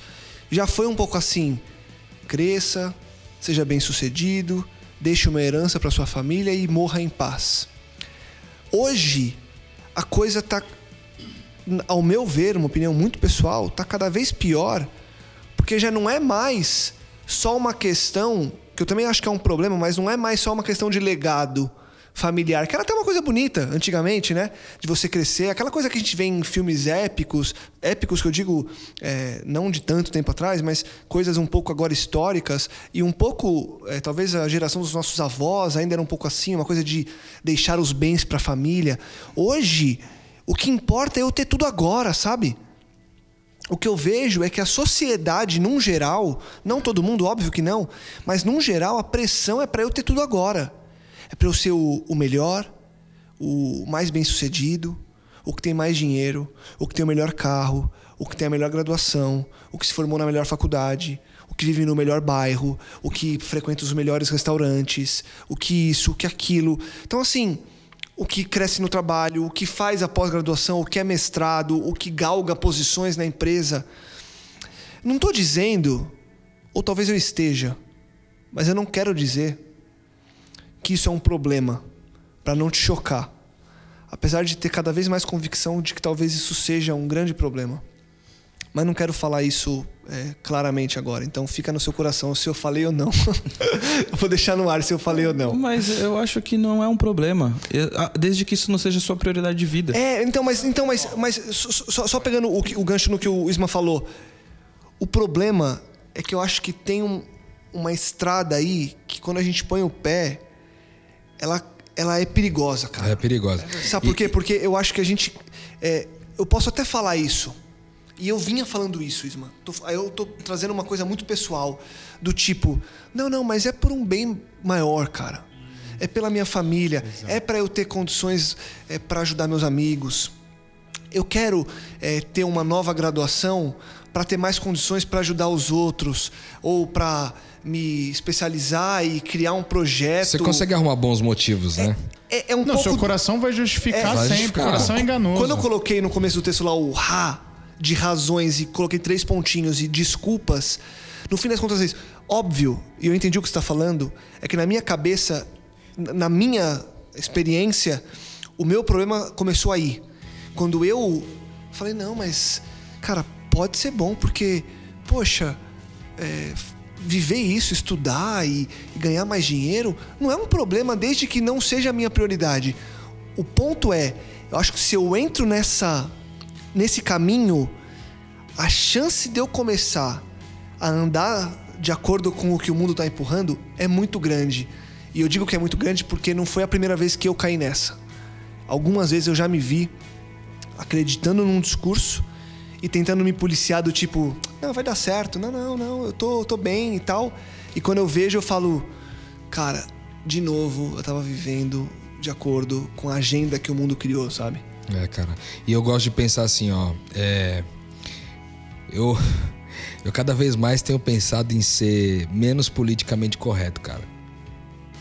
já foi um pouco assim: cresça, seja bem sucedido, deixe uma herança para sua família e morra em paz. Hoje, a coisa tá, ao meu ver, uma opinião muito pessoal, tá cada vez pior, porque já não é mais só uma questão, que eu também acho que é um problema, mas não é mais só uma questão de legado familiar, que era até uma coisa bonita antigamente, né? De você crescer, aquela coisa que a gente vê em filmes épicos, épicos que eu digo é, não de tanto tempo atrás, mas coisas um pouco agora históricas e um pouco, é, talvez a geração dos nossos avós ainda era um pouco assim, uma coisa de deixar os bens para a família. Hoje, o que importa é eu ter tudo agora, sabe? O que eu vejo é que a sociedade, num geral, não todo mundo, óbvio que não, mas num geral a pressão é para eu ter tudo agora. É para eu ser o, o melhor, o mais bem sucedido, o que tem mais dinheiro, o que tem o melhor carro, o que tem a melhor graduação, o que se formou na melhor faculdade, o que vive no melhor bairro, o que frequenta os melhores restaurantes, o que isso, o que aquilo. Então, assim, o que cresce no trabalho, o que faz a pós-graduação, o que é mestrado, o que galga posições na empresa. Não estou dizendo, ou talvez eu esteja, mas eu não quero dizer que isso é um problema, para não te chocar. Apesar de ter cada vez mais convicção de que talvez isso seja um grande problema. Mas não quero falar isso é, claramente agora. Então fica no seu coração se eu falei ou não. eu vou deixar no ar se eu falei ou não. Mas eu acho que não é um problema. Desde que isso não seja sua prioridade de vida. É, então, mas, então, mas, mas só, só pegando o, o gancho no que o Isma falou. O problema é que eu acho que tem um, uma estrada aí que quando a gente põe o pé, ela, ela é perigosa, cara. É perigosa. Sabe por quê? Porque eu acho que a gente. É, eu posso até falar isso. E eu vinha falando isso, Isma. Eu tô trazendo uma coisa muito pessoal. Do tipo, não, não, mas é por um bem maior, cara. É pela minha família. Exato. É para eu ter condições é, para ajudar meus amigos. Eu quero é, ter uma nova graduação para ter mais condições para ajudar os outros. Ou para me especializar e criar um projeto. Você consegue arrumar bons motivos, né? É, é um Não, pouco... seu coração vai justificar é, sempre. Justificar. O coração é enganoso. Quando eu coloquei no começo do texto lá o ra de razões e coloquei três pontinhos e desculpas, no fim das contas é isso. Óbvio, e eu entendi o que você está falando, é que na minha cabeça, na minha experiência, o meu problema começou aí. Quando eu falei, não, mas, cara, pode ser bom, porque, poxa, é, viver isso, estudar e, ganhar mais dinheiro, não é um problema desde que não seja a minha prioridade. O ponto é, eu acho que se eu entro nessa nesse caminho, a chance de eu começar a andar de acordo com o que o mundo está empurrando é muito grande. E eu digo que é muito grande porque não foi a primeira vez que eu caí nessa. Algumas vezes eu já me vi acreditando num discurso e tentando me policiar do tipo, não, vai dar certo, não, não, não, eu tô, tô bem e tal. E quando eu vejo, eu falo, cara, de novo, eu tava vivendo de acordo com a agenda que o mundo criou, sabe? É, cara. E eu gosto de pensar assim, ó, é... eu eu cada vez mais tenho pensado em ser menos politicamente correto, cara.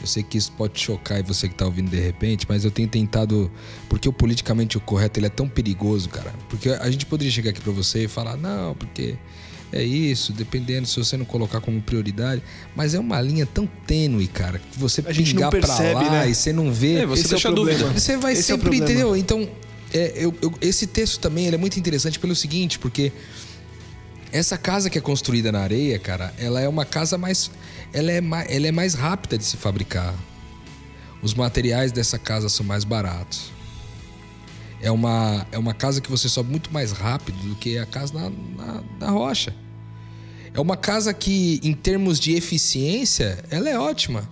Eu sei que isso pode chocar e você que tá ouvindo de repente, mas eu tenho tentado. Porque o politicamente correto ele é tão perigoso, cara. Porque a gente poderia chegar aqui para você e falar, não, porque é isso, dependendo se você não colocar como prioridade. Mas é uma linha tão tênue, cara, que você a pingar percebe, pra lá né? e você não vê. É, você Esse deixa é dúvida. Você vai Esse sempre, é entendeu? Então, é, eu, eu, esse texto também é muito interessante pelo seguinte, porque essa casa que é construída na areia, cara, ela é uma casa mais ela é, mais, ela é mais rápida de se fabricar. Os materiais dessa casa são mais baratos. É uma, é uma casa que você sobe muito mais rápido do que a casa na, na, na rocha. É uma casa que, em termos de eficiência, ela é ótima.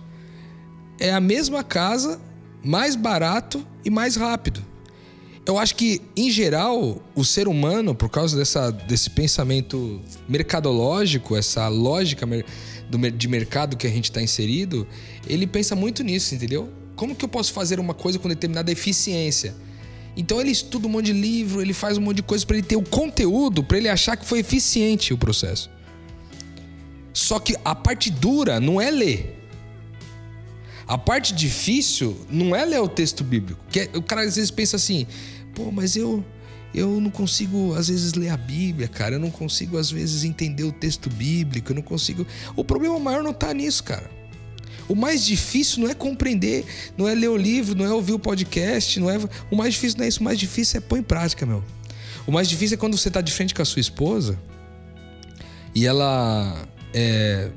É a mesma casa, mais barato e mais rápido. Eu acho que, em geral, o ser humano, por causa dessa, desse pensamento mercadológico, essa lógica do, de mercado que a gente está inserido, ele pensa muito nisso, entendeu? Como que eu posso fazer uma coisa com determinada eficiência? Então ele estuda um monte de livro, ele faz um monte de coisa para ele ter o conteúdo, para ele achar que foi eficiente o processo. Só que a parte dura não é ler. A parte difícil não é ler o texto bíblico. Que é, o cara às vezes pensa assim: pô, mas eu eu não consigo, às vezes, ler a Bíblia, cara. Eu não consigo, às vezes, entender o texto bíblico. Eu não consigo. O problema maior não está nisso, cara. O mais difícil não é compreender, não é ler o livro, não é ouvir o podcast, não é. O mais difícil não é isso, o mais difícil é pôr em prática, meu. O mais difícil é quando você tá de frente com a sua esposa e ela é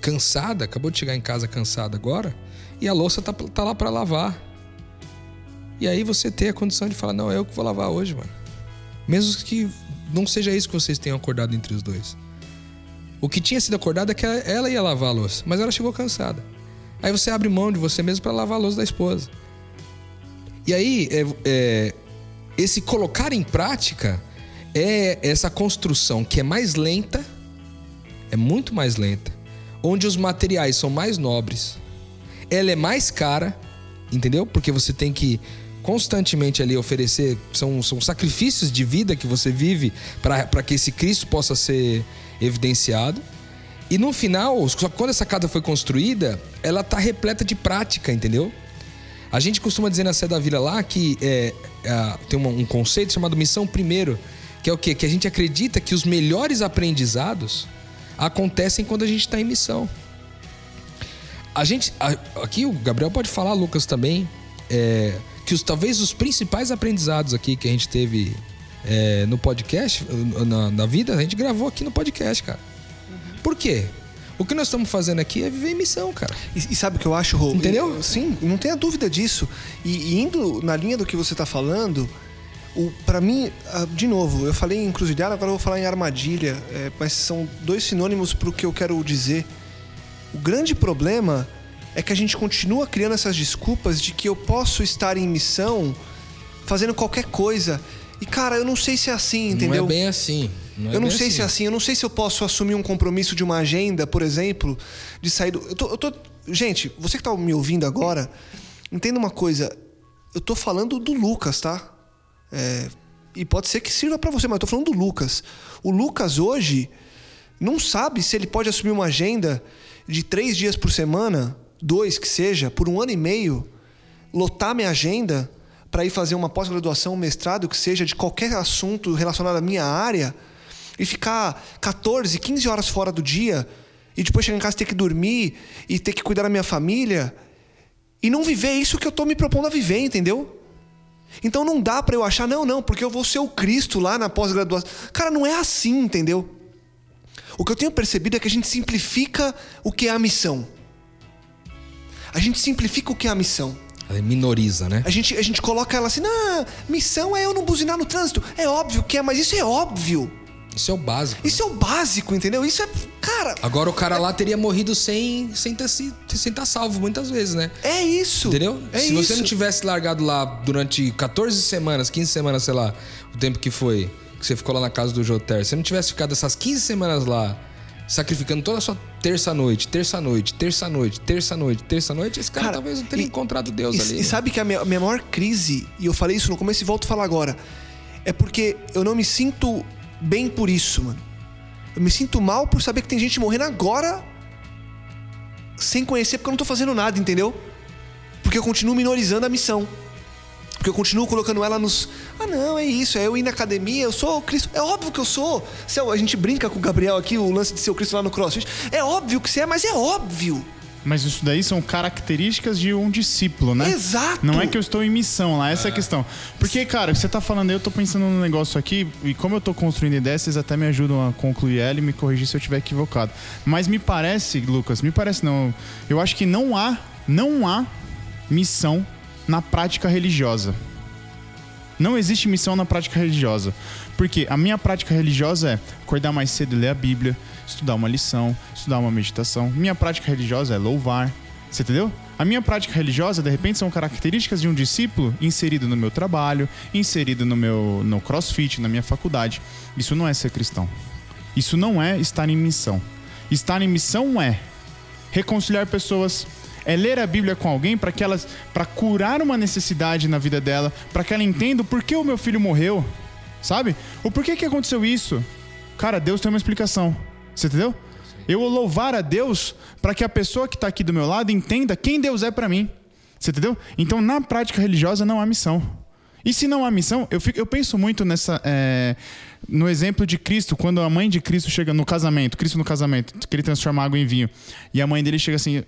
cansada, acabou de chegar em casa cansada agora, e a louça tá, tá lá para lavar. E aí você tem a condição de falar: não, é eu que vou lavar hoje, mano. Mesmo que não seja isso que vocês tenham acordado entre os dois. O que tinha sido acordado é que ela ia lavar a louça, mas ela chegou cansada. Aí você abre mão de você mesmo para lavar a louça da esposa. E aí, é, é, esse colocar em prática é essa construção que é mais lenta, é muito mais lenta, onde os materiais são mais nobres, ela é mais cara, entendeu? Porque você tem que constantemente ali oferecer, são, são sacrifícios de vida que você vive para que esse Cristo possa ser evidenciado. E no final, só quando essa casa foi construída, ela tá repleta de prática, entendeu? A gente costuma dizer na Sé da Vila lá que é, é, tem um, um conceito chamado missão primeiro, que é o quê? Que a gente acredita que os melhores aprendizados acontecem quando a gente está em missão. A gente, aqui o Gabriel pode falar, Lucas também, é, que os, talvez os principais aprendizados aqui que a gente teve é, no podcast, na, na, vida, a gente gravou aqui no podcast, cara. Por quê? O que nós estamos fazendo aqui é viver em missão, cara. E, e sabe o que eu acho, Rô? Entendeu? Sim, não tenha dúvida disso. E, e, indo na linha do que você está falando, para mim, ah, de novo, eu falei em encruzilhada, agora eu vou falar em armadilha, é, mas são dois sinônimos para o que eu quero dizer. O grande problema é que a gente continua criando essas desculpas de que eu posso estar em missão fazendo qualquer coisa. E cara, eu não sei se é assim, entendeu? Não é bem assim. Não é eu não sei assim. se é assim. Eu não sei se eu posso assumir um compromisso de uma agenda, por exemplo, de sair do. Eu tô, eu tô... Gente, você que tá me ouvindo agora, entenda uma coisa. Eu tô falando do Lucas, tá? É... E pode ser que sirva para você, mas eu tô falando do Lucas. O Lucas hoje não sabe se ele pode assumir uma agenda de três dias por semana dois que seja, por um ano e meio, lotar minha agenda para ir fazer uma pós-graduação, um mestrado que seja de qualquer assunto relacionado à minha área e ficar 14, 15 horas fora do dia e depois chegar em casa ter que dormir e ter que cuidar da minha família e não viver isso que eu tô me propondo a viver, entendeu? Então não dá para eu achar não, não, porque eu vou ser o Cristo lá na pós-graduação. Cara, não é assim, entendeu? O que eu tenho percebido é que a gente simplifica o que é a missão. A gente simplifica o que é a missão. Ela minoriza, né? A gente, a gente coloca ela assim, não, missão é eu não buzinar no trânsito. É óbvio que é, mas isso é óbvio. Isso é o básico. Isso né? é o básico, entendeu? Isso é. Cara. Agora o cara lá teria morrido sem sem estar sem tá salvo muitas vezes, né? É isso. Entendeu? É Se isso. você não tivesse largado lá durante 14 semanas, 15 semanas, sei lá, o tempo que foi, que você ficou lá na casa do Joter, se não tivesse ficado essas 15 semanas lá sacrificando toda a sua terça-noite, terça-noite, terça-noite, terça-noite, terça-noite, esse cara, cara talvez não teria e, encontrado Deus e, ali. E sabe que a minha, a minha maior crise, e eu falei isso no começo e volto a falar agora, é porque eu não me sinto bem por isso, mano. Eu me sinto mal por saber que tem gente morrendo agora sem conhecer, porque eu não tô fazendo nada, entendeu? Porque eu continuo minorizando a missão. Porque eu continuo colocando ela nos. Ah, não, é isso, é eu ir na academia, eu sou o Cristo. É óbvio que eu sou. A gente brinca com o Gabriel aqui, o lance de ser o Cristo lá no CrossFit. É óbvio que você é, mas é óbvio. Mas isso daí são características de um discípulo, né? Exato. Não é que eu estou em missão lá, essa é, a questão. Porque, cara, você tá falando aí, eu tô pensando num negócio aqui, e como eu tô construindo ideias, vocês até me ajudam a concluir ela e me corrigir se eu estiver equivocado. Mas me parece, Lucas, me parece não. Eu acho que não há, não há missão na prática religiosa. Não existe missão na prática religiosa. Porque a minha prática religiosa é acordar mais cedo e ler a Bíblia, estudar uma lição, estudar uma meditação. Minha prática religiosa é louvar. Você entendeu? A minha prática religiosa, de repente, são características de um discípulo inserido no meu trabalho, inserido no meu no crossfit, na minha faculdade. Isso não é ser cristão. Isso não é estar em missão. Estar em missão é reconciliar pessoas, é ler a Bíblia com alguém para que elas para curar uma necessidade na vida dela, para que ela entenda o porquê o meu filho morreu, sabe? O porquê que aconteceu isso? Cara, Deus tem uma explicação. Você entendeu? Eu louvar a Deus para que a pessoa que está aqui do meu lado entenda quem Deus é para mim. Você entendeu? Então, na prática religiosa não há missão. E se não há missão, eu, fico, eu penso muito nessa. É, no exemplo de Cristo, quando a mãe de Cristo chega no casamento, Cristo no casamento, que ele transforma água em vinho, e a mãe dele chega assim: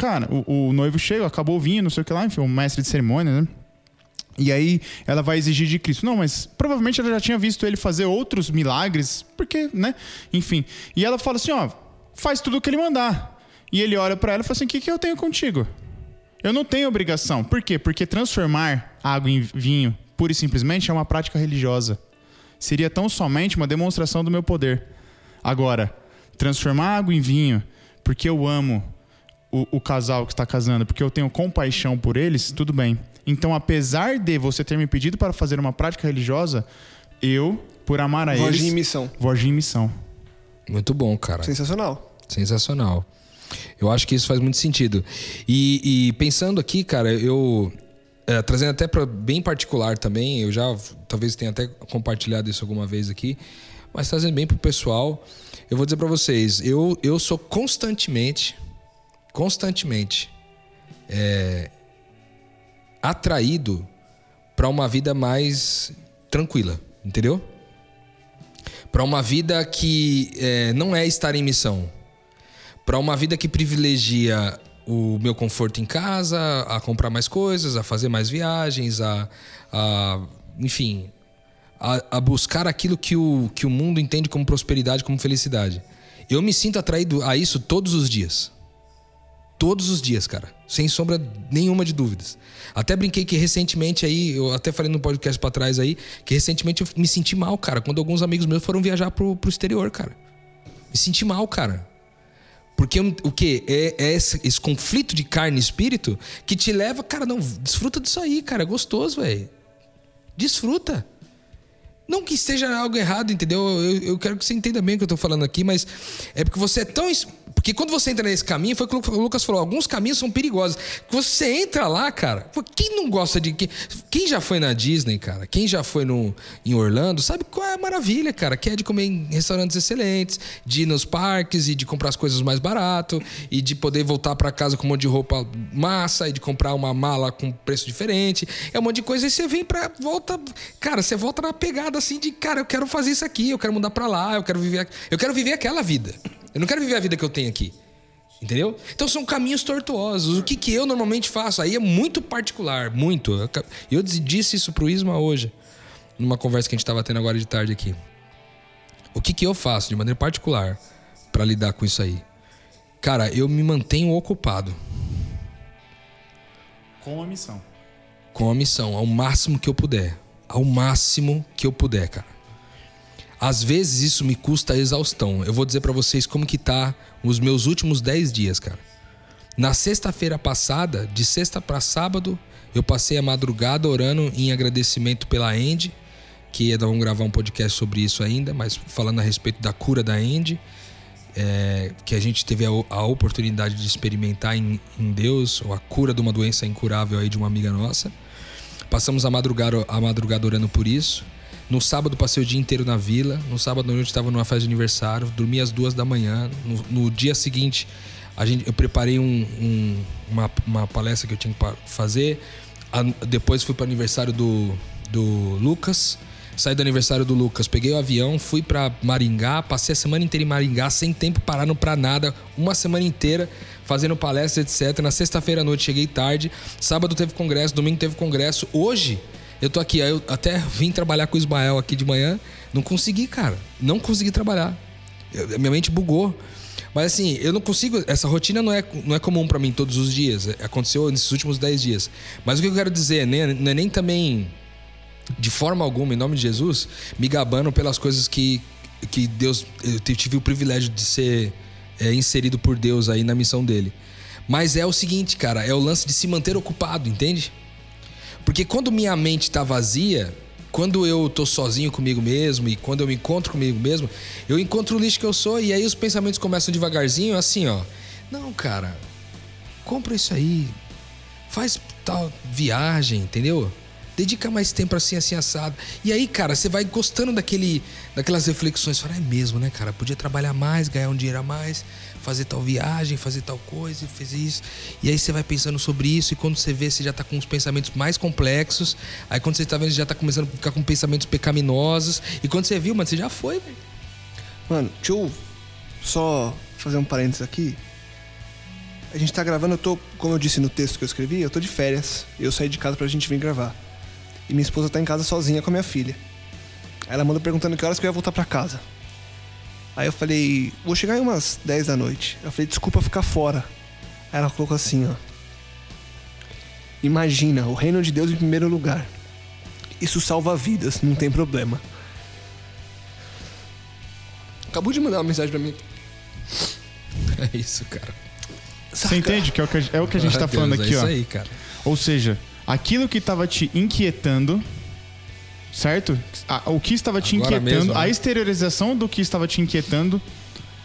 cara, o, o noivo chega, acabou vindo, não sei o que lá, enfim, o mestre de cerimônia, né? E aí ela vai exigir de Cristo. Não, mas provavelmente ela já tinha visto ele fazer outros milagres, porque, né? Enfim. E ela fala assim, ó, faz tudo o que ele mandar. E ele olha para ela e fala assim: "O que que eu tenho contigo? Eu não tenho obrigação. Por quê? Porque transformar água em vinho, pura e simplesmente, é uma prática religiosa. Seria tão somente uma demonstração do meu poder. Agora, transformar água em vinho, porque eu amo o, o casal que está casando, porque eu tenho compaixão por eles, tudo bem. Então, apesar de você ter me pedido para fazer uma prática religiosa, eu, por amar a Vou eles, agir em missão. vou agir em missão. Muito bom, cara. Sensacional. Sensacional. Eu acho que isso faz muito sentido. E, e pensando aqui, cara, eu. é, trazendo até para bem particular também, eu já talvez tenha até compartilhado isso alguma vez aqui, mas trazendo bem pro pessoal, eu vou dizer para vocês, eu, eu sou constantemente, constantemente é, atraído para uma vida mais tranquila, entendeu? Para uma vida que é, não é estar em missão, para uma vida que privilegia o meu conforto em casa, a comprar mais coisas, a fazer mais viagens, a, a enfim, a, a buscar aquilo que o, que o mundo entende como prosperidade, como felicidade. Eu me sinto atraído a isso todos os dias. Todos os dias, cara. Sem sombra nenhuma de dúvidas. Até brinquei que recentemente aí, eu até falei no podcast pra trás aí, que recentemente eu me senti mal, cara, quando alguns amigos meus foram viajar pro, pro exterior, cara. Me senti mal, cara. Porque o que? É, é esse, esse conflito de carne e espírito que te leva, cara, não, desfruta disso aí, cara. É gostoso, velho. Desfruta. Não que esteja algo errado, entendeu? Eu, eu quero que você entenda bem o que eu tô falando aqui, mas é porque você é tão. Porque quando você entra nesse caminho, foi o que o Lucas falou, alguns caminhos são perigosos. Você entra lá, cara. Quem não gosta de. Quem já foi na Disney, cara? Quem já foi no, em Orlando, sabe qual é a maravilha, cara? Que é de comer em restaurantes excelentes, de ir nos parques e de comprar as coisas mais barato, e de poder voltar para casa com um monte de roupa massa, e de comprar uma mala com preço diferente. É um monte de coisa. E você vem pra. Volta. Cara, você volta na pegada assim de, cara, eu quero fazer isso aqui, eu quero mudar pra lá, eu quero viver. Eu quero viver aquela vida. Eu não quero viver a vida que eu tenho aqui. Entendeu? Então são caminhos tortuosos. O que, que eu normalmente faço? Aí é muito particular, muito. Eu disse isso pro Isma hoje, numa conversa que a gente tava tendo agora de tarde aqui. O que, que eu faço de maneira particular pra lidar com isso aí? Cara, eu me mantenho ocupado Com a missão. com a missão, ao máximo que eu puder. Ao máximo que eu puder, cara. Às vezes isso me custa exaustão. Eu vou dizer pra vocês como que tá os meus últimos 10 dias, cara. Na sexta-feira passada, de sexta pra sábado, eu passei a madrugada orando em agradecimento pela Andy, que nós vamos gravar um podcast sobre isso ainda, mas falando a respeito da cura da Andy, é, que a gente teve a, a oportunidade de experimentar em, em Deus, ou a cura de uma doença incurável aí de uma amiga nossa. Passamos a madrugada, a madrugada orando por isso. No sábado passei o dia inteiro na vila. No sábado à noite estava numa festa de aniversário. Dormi às duas da manhã. No, no dia seguinte, a gente, eu preparei um- um- uma, uma palestra que eu tinha que fazer. A- depois fui para o aniversário do, do Lucas. Saí do aniversário do Lucas, peguei o avião, fui para Maringá, passei a semana inteira em Maringá, sem tempo parando pra nada, uma semana inteira fazendo palestra, etc. Na sexta-feira à noite cheguei tarde, sábado teve congresso, domingo teve congresso. Hoje eu tô aqui, eu até vim trabalhar com o Ismael aqui de manhã, não consegui, cara, não consegui trabalhar. Eu- minha mente bugou. Mas assim, eu não consigo. Essa rotina não é, não é comum pra mim todos os dias. é- Aconteceu nesses últimos 10 dias. Mas o que eu quero dizer, né, não é nem também de forma alguma, em nome de Jesus, me gabando pelas coisas que, que Deus. Eu tive o privilégio de ser é, inserido por Deus aí na missão dele. Mas é o seguinte, cara, é o lance de se manter ocupado, entende? Porque quando minha mente tá vazia, quando eu tô sozinho comigo mesmo e quando eu me encontro comigo mesmo, eu encontro o lixo que eu sou e aí os pensamentos começam devagarzinho, assim, ó. Não, cara, compra isso aí, faz tal viagem, entendeu? Dedica mais tempo assim, assim, assado. E aí, cara, você vai gostando daquele, daquelas reflexões. Fala, é mesmo, né, cara? Podia trabalhar mais, ganhar um dinheiro a mais, fazer tal viagem, fazer tal coisa, fez isso. E aí você vai pensando sobre isso, e quando você vê, você já tá com os pensamentos mais complexos. Aí quando você tá vendo, você já tá começando a ficar com pensamentos pecaminosos. E quando você viu, mano, você já foi, velho. Mano, deixa eu só fazer um parênteses aqui. a gente tá gravando, eu tô, como eu disse no texto que eu escrevi, eu tô de férias. Eu saí de casa pra gente vir gravar. E minha esposa tá em casa sozinha com a minha filha. Ela manda perguntando que horas que eu ia voltar pra casa. Aí eu falei, vou chegar em umas 10 da noite. Eu falei, desculpa ficar fora. Aí ela colocou assim, ó. Imagina, o reino de Deus em primeiro lugar. Isso salva vidas, não tem problema. Acabou de mandar uma mensagem pra mim. É isso, cara. Você entende que é o que a, é o que a gente tá Glória falando Deus, aqui, é ó. isso aí, cara. Ou seja, aquilo que estava te inquietando, certo? A- o que estava te Agora inquietando, mesmo, né? a exteriorização do que estava te inquietando,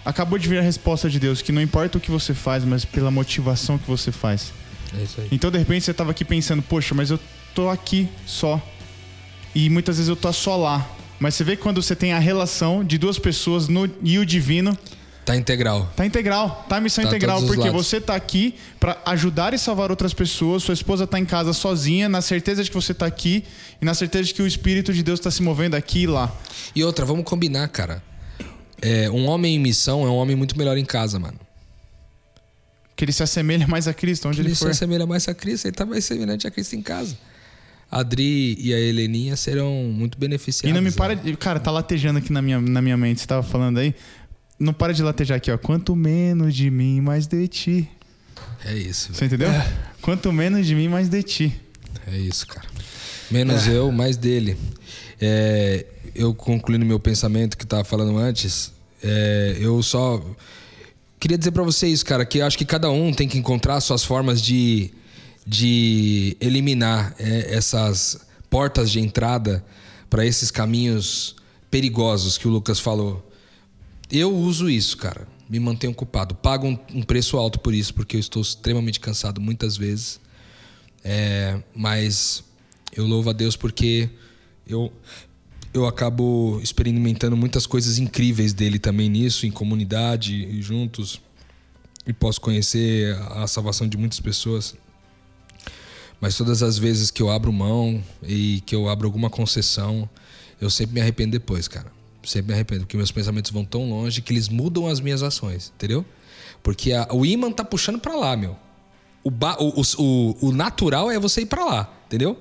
acabou de vir a resposta de Deus, que não importa o que você faz, mas pela motivação que você faz. É isso aí. Então, de repente, você estava aqui pensando, poxa, mas eu tô aqui só. E muitas vezes eu tô só lá. Mas você vê quando você tem a relação de duas pessoas no, e o divino, Tá integral. Tá integral, tá missão Tá integral, porque você tá aqui pra ajudar e salvar outras pessoas, sua esposa tá em casa sozinha, na certeza de que você tá aqui e na certeza de que o Espírito de Deus tá se movendo aqui e lá. E outra, vamos combinar, cara. É, um homem em missão é um homem muito melhor em casa, mano. Que ele se assemelha mais a Cristo, onde Ele, ele se for. assemelha mais a Cristo, ele tá mais semelhante a Cristo em casa. A Adri e a Heleninha serão muito E beneficiadas. não me né? para de. Cara, tá latejando aqui na minha, na minha mente, você tava falando aí. Não para de latejar aqui, ó. Quanto menos de mim, mais de ti. É isso, velho. Você entendeu? Quanto menos de mim, mais de ti. É isso, cara. Menos eu, mais dele. É, eu concluindo meu pensamento que tava falando antes, é, eu só queria dizer pra vocês, cara, que eu acho que cada um tem que encontrar suas formas de, de eliminar é, essas portas de entrada para esses caminhos perigosos que o Lucas falou. Eu uso isso, cara. Me mantenho ocupado. Pago um, um preço alto por isso, porque eu estou extremamente cansado muitas vezes. É, mas eu louvo a Deus porque eu, eu acabo experimentando muitas coisas incríveis dele também nisso, em comunidade e juntos. E posso conhecer a salvação de muitas pessoas. Mas todas as vezes que eu abro mão e que eu abro alguma concessão, eu sempre me arrependo depois, cara. Sempre me arrependo, porque meus pensamentos vão tão longe que eles mudam as minhas ações, entendeu? Porque a- o imã tá puxando pra lá, meu. O, ba- o, o- o- o natural é você ir pra lá, entendeu?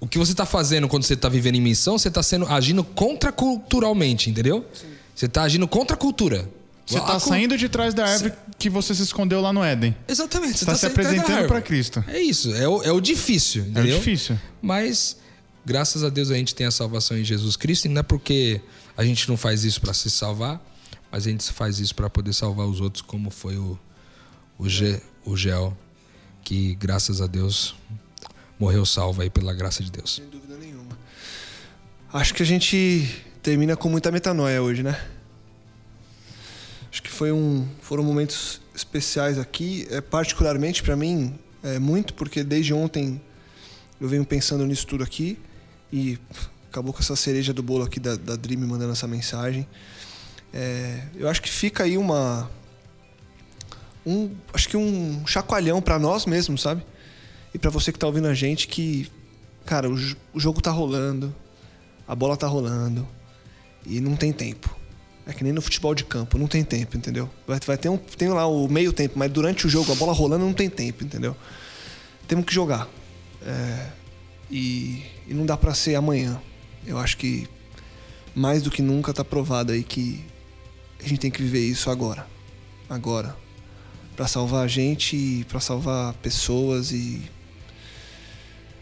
O que você tá fazendo quando você tá vivendo em missão, você tá sendo agindo contraculturalmente, entendeu? Você tá agindo contra a cultura. Você tá cu- saindo de trás da árvore que você se escondeu lá no Éden. Exatamente. Você Você tá tá se apresentando pra Cristo. É isso, é o, é o difícil, É entendeu? difícil. Mas graças a Deus a gente tem a salvação em Jesus Cristo, e não é porque a gente não faz isso para se salvar, mas a gente faz isso para poder salvar os outros, como foi o o, Ge, o Gel, que graças a Deus morreu salvo aí pela graça de Deus. Sem dúvida nenhuma. Acho que a gente termina com muita metanoia hoje, né? Acho que foi um, foram momentos especiais aqui, é, particularmente para mim, é, muito porque desde ontem eu venho pensando nisso tudo aqui e acabou com essa cereja do bolo aqui da, da Dream mandando essa mensagem. É, eu acho que fica aí uma um acho que um chacoalhão para nós mesmos, sabe? E para você que tá ouvindo a gente que cara, o, o jogo tá rolando, a bola tá rolando e não tem tempo. É que nem no futebol de campo, não tem tempo, entendeu? Vai, vai ter um tem lá o meio tempo, mas durante o jogo a bola rolando não tem tempo, entendeu? Temos que jogar. É, e, e não dá pra ser amanhã. Eu acho que mais do que nunca tá provado aí que a gente tem que viver isso agora. Agora. Pra salvar a gente pra salvar pessoas e.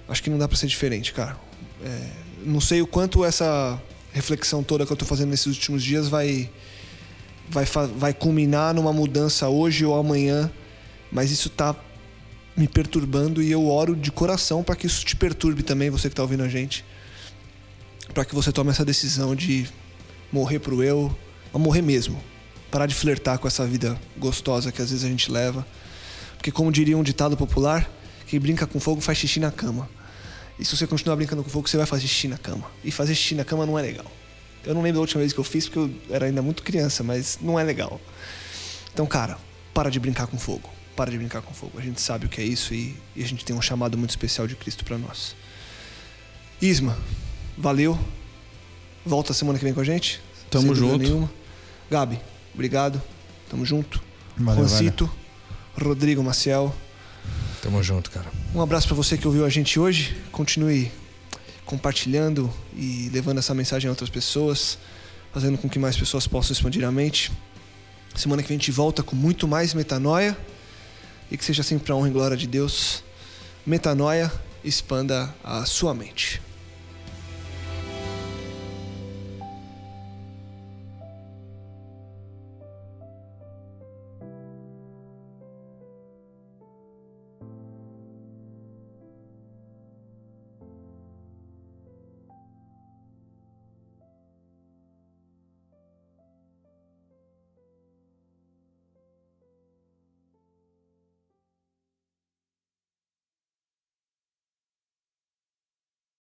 Acho que não dá pra ser diferente, cara. É, não sei o quanto essa reflexão toda que eu tô fazendo nesses últimos dias vai. Vai, vai culminar numa mudança hoje ou amanhã, mas isso tá me perturbando e eu oro de coração para que isso te perturbe também, você que tá ouvindo a gente. Para que você tome essa decisão de morrer pro eu, morrer mesmo. Parar de flertar com essa vida gostosa que às vezes a gente leva. Porque como diria um ditado popular, quem brinca com fogo faz xixi na cama. E se você continuar brincando com fogo, você vai fazer xixi na cama. E fazer xixi na cama não é legal. Eu não lembro da última vez que eu fiz, porque eu era ainda muito criança, mas não é legal. Então, cara, para de brincar com fogo para de brincar com fogo. A gente sabe o que é isso e, e a gente tem um chamado muito especial de Cristo para nós. Isma, valeu. Volta semana que vem com a gente. Tamo junto. Nenhuma. Gabi, obrigado. Tamo junto. Valeu, Juancito, valeu. Rodrigo Maciel. Tamo junto, cara. Um abraço para você que ouviu a gente hoje. Continue compartilhando e levando essa mensagem a outras pessoas, fazendo com que mais pessoas possam expandir a mente. Semana que vem a gente volta com muito mais metanoia e que seja sempre para honra e glória de Deus. Metanoia expanda a sua mente.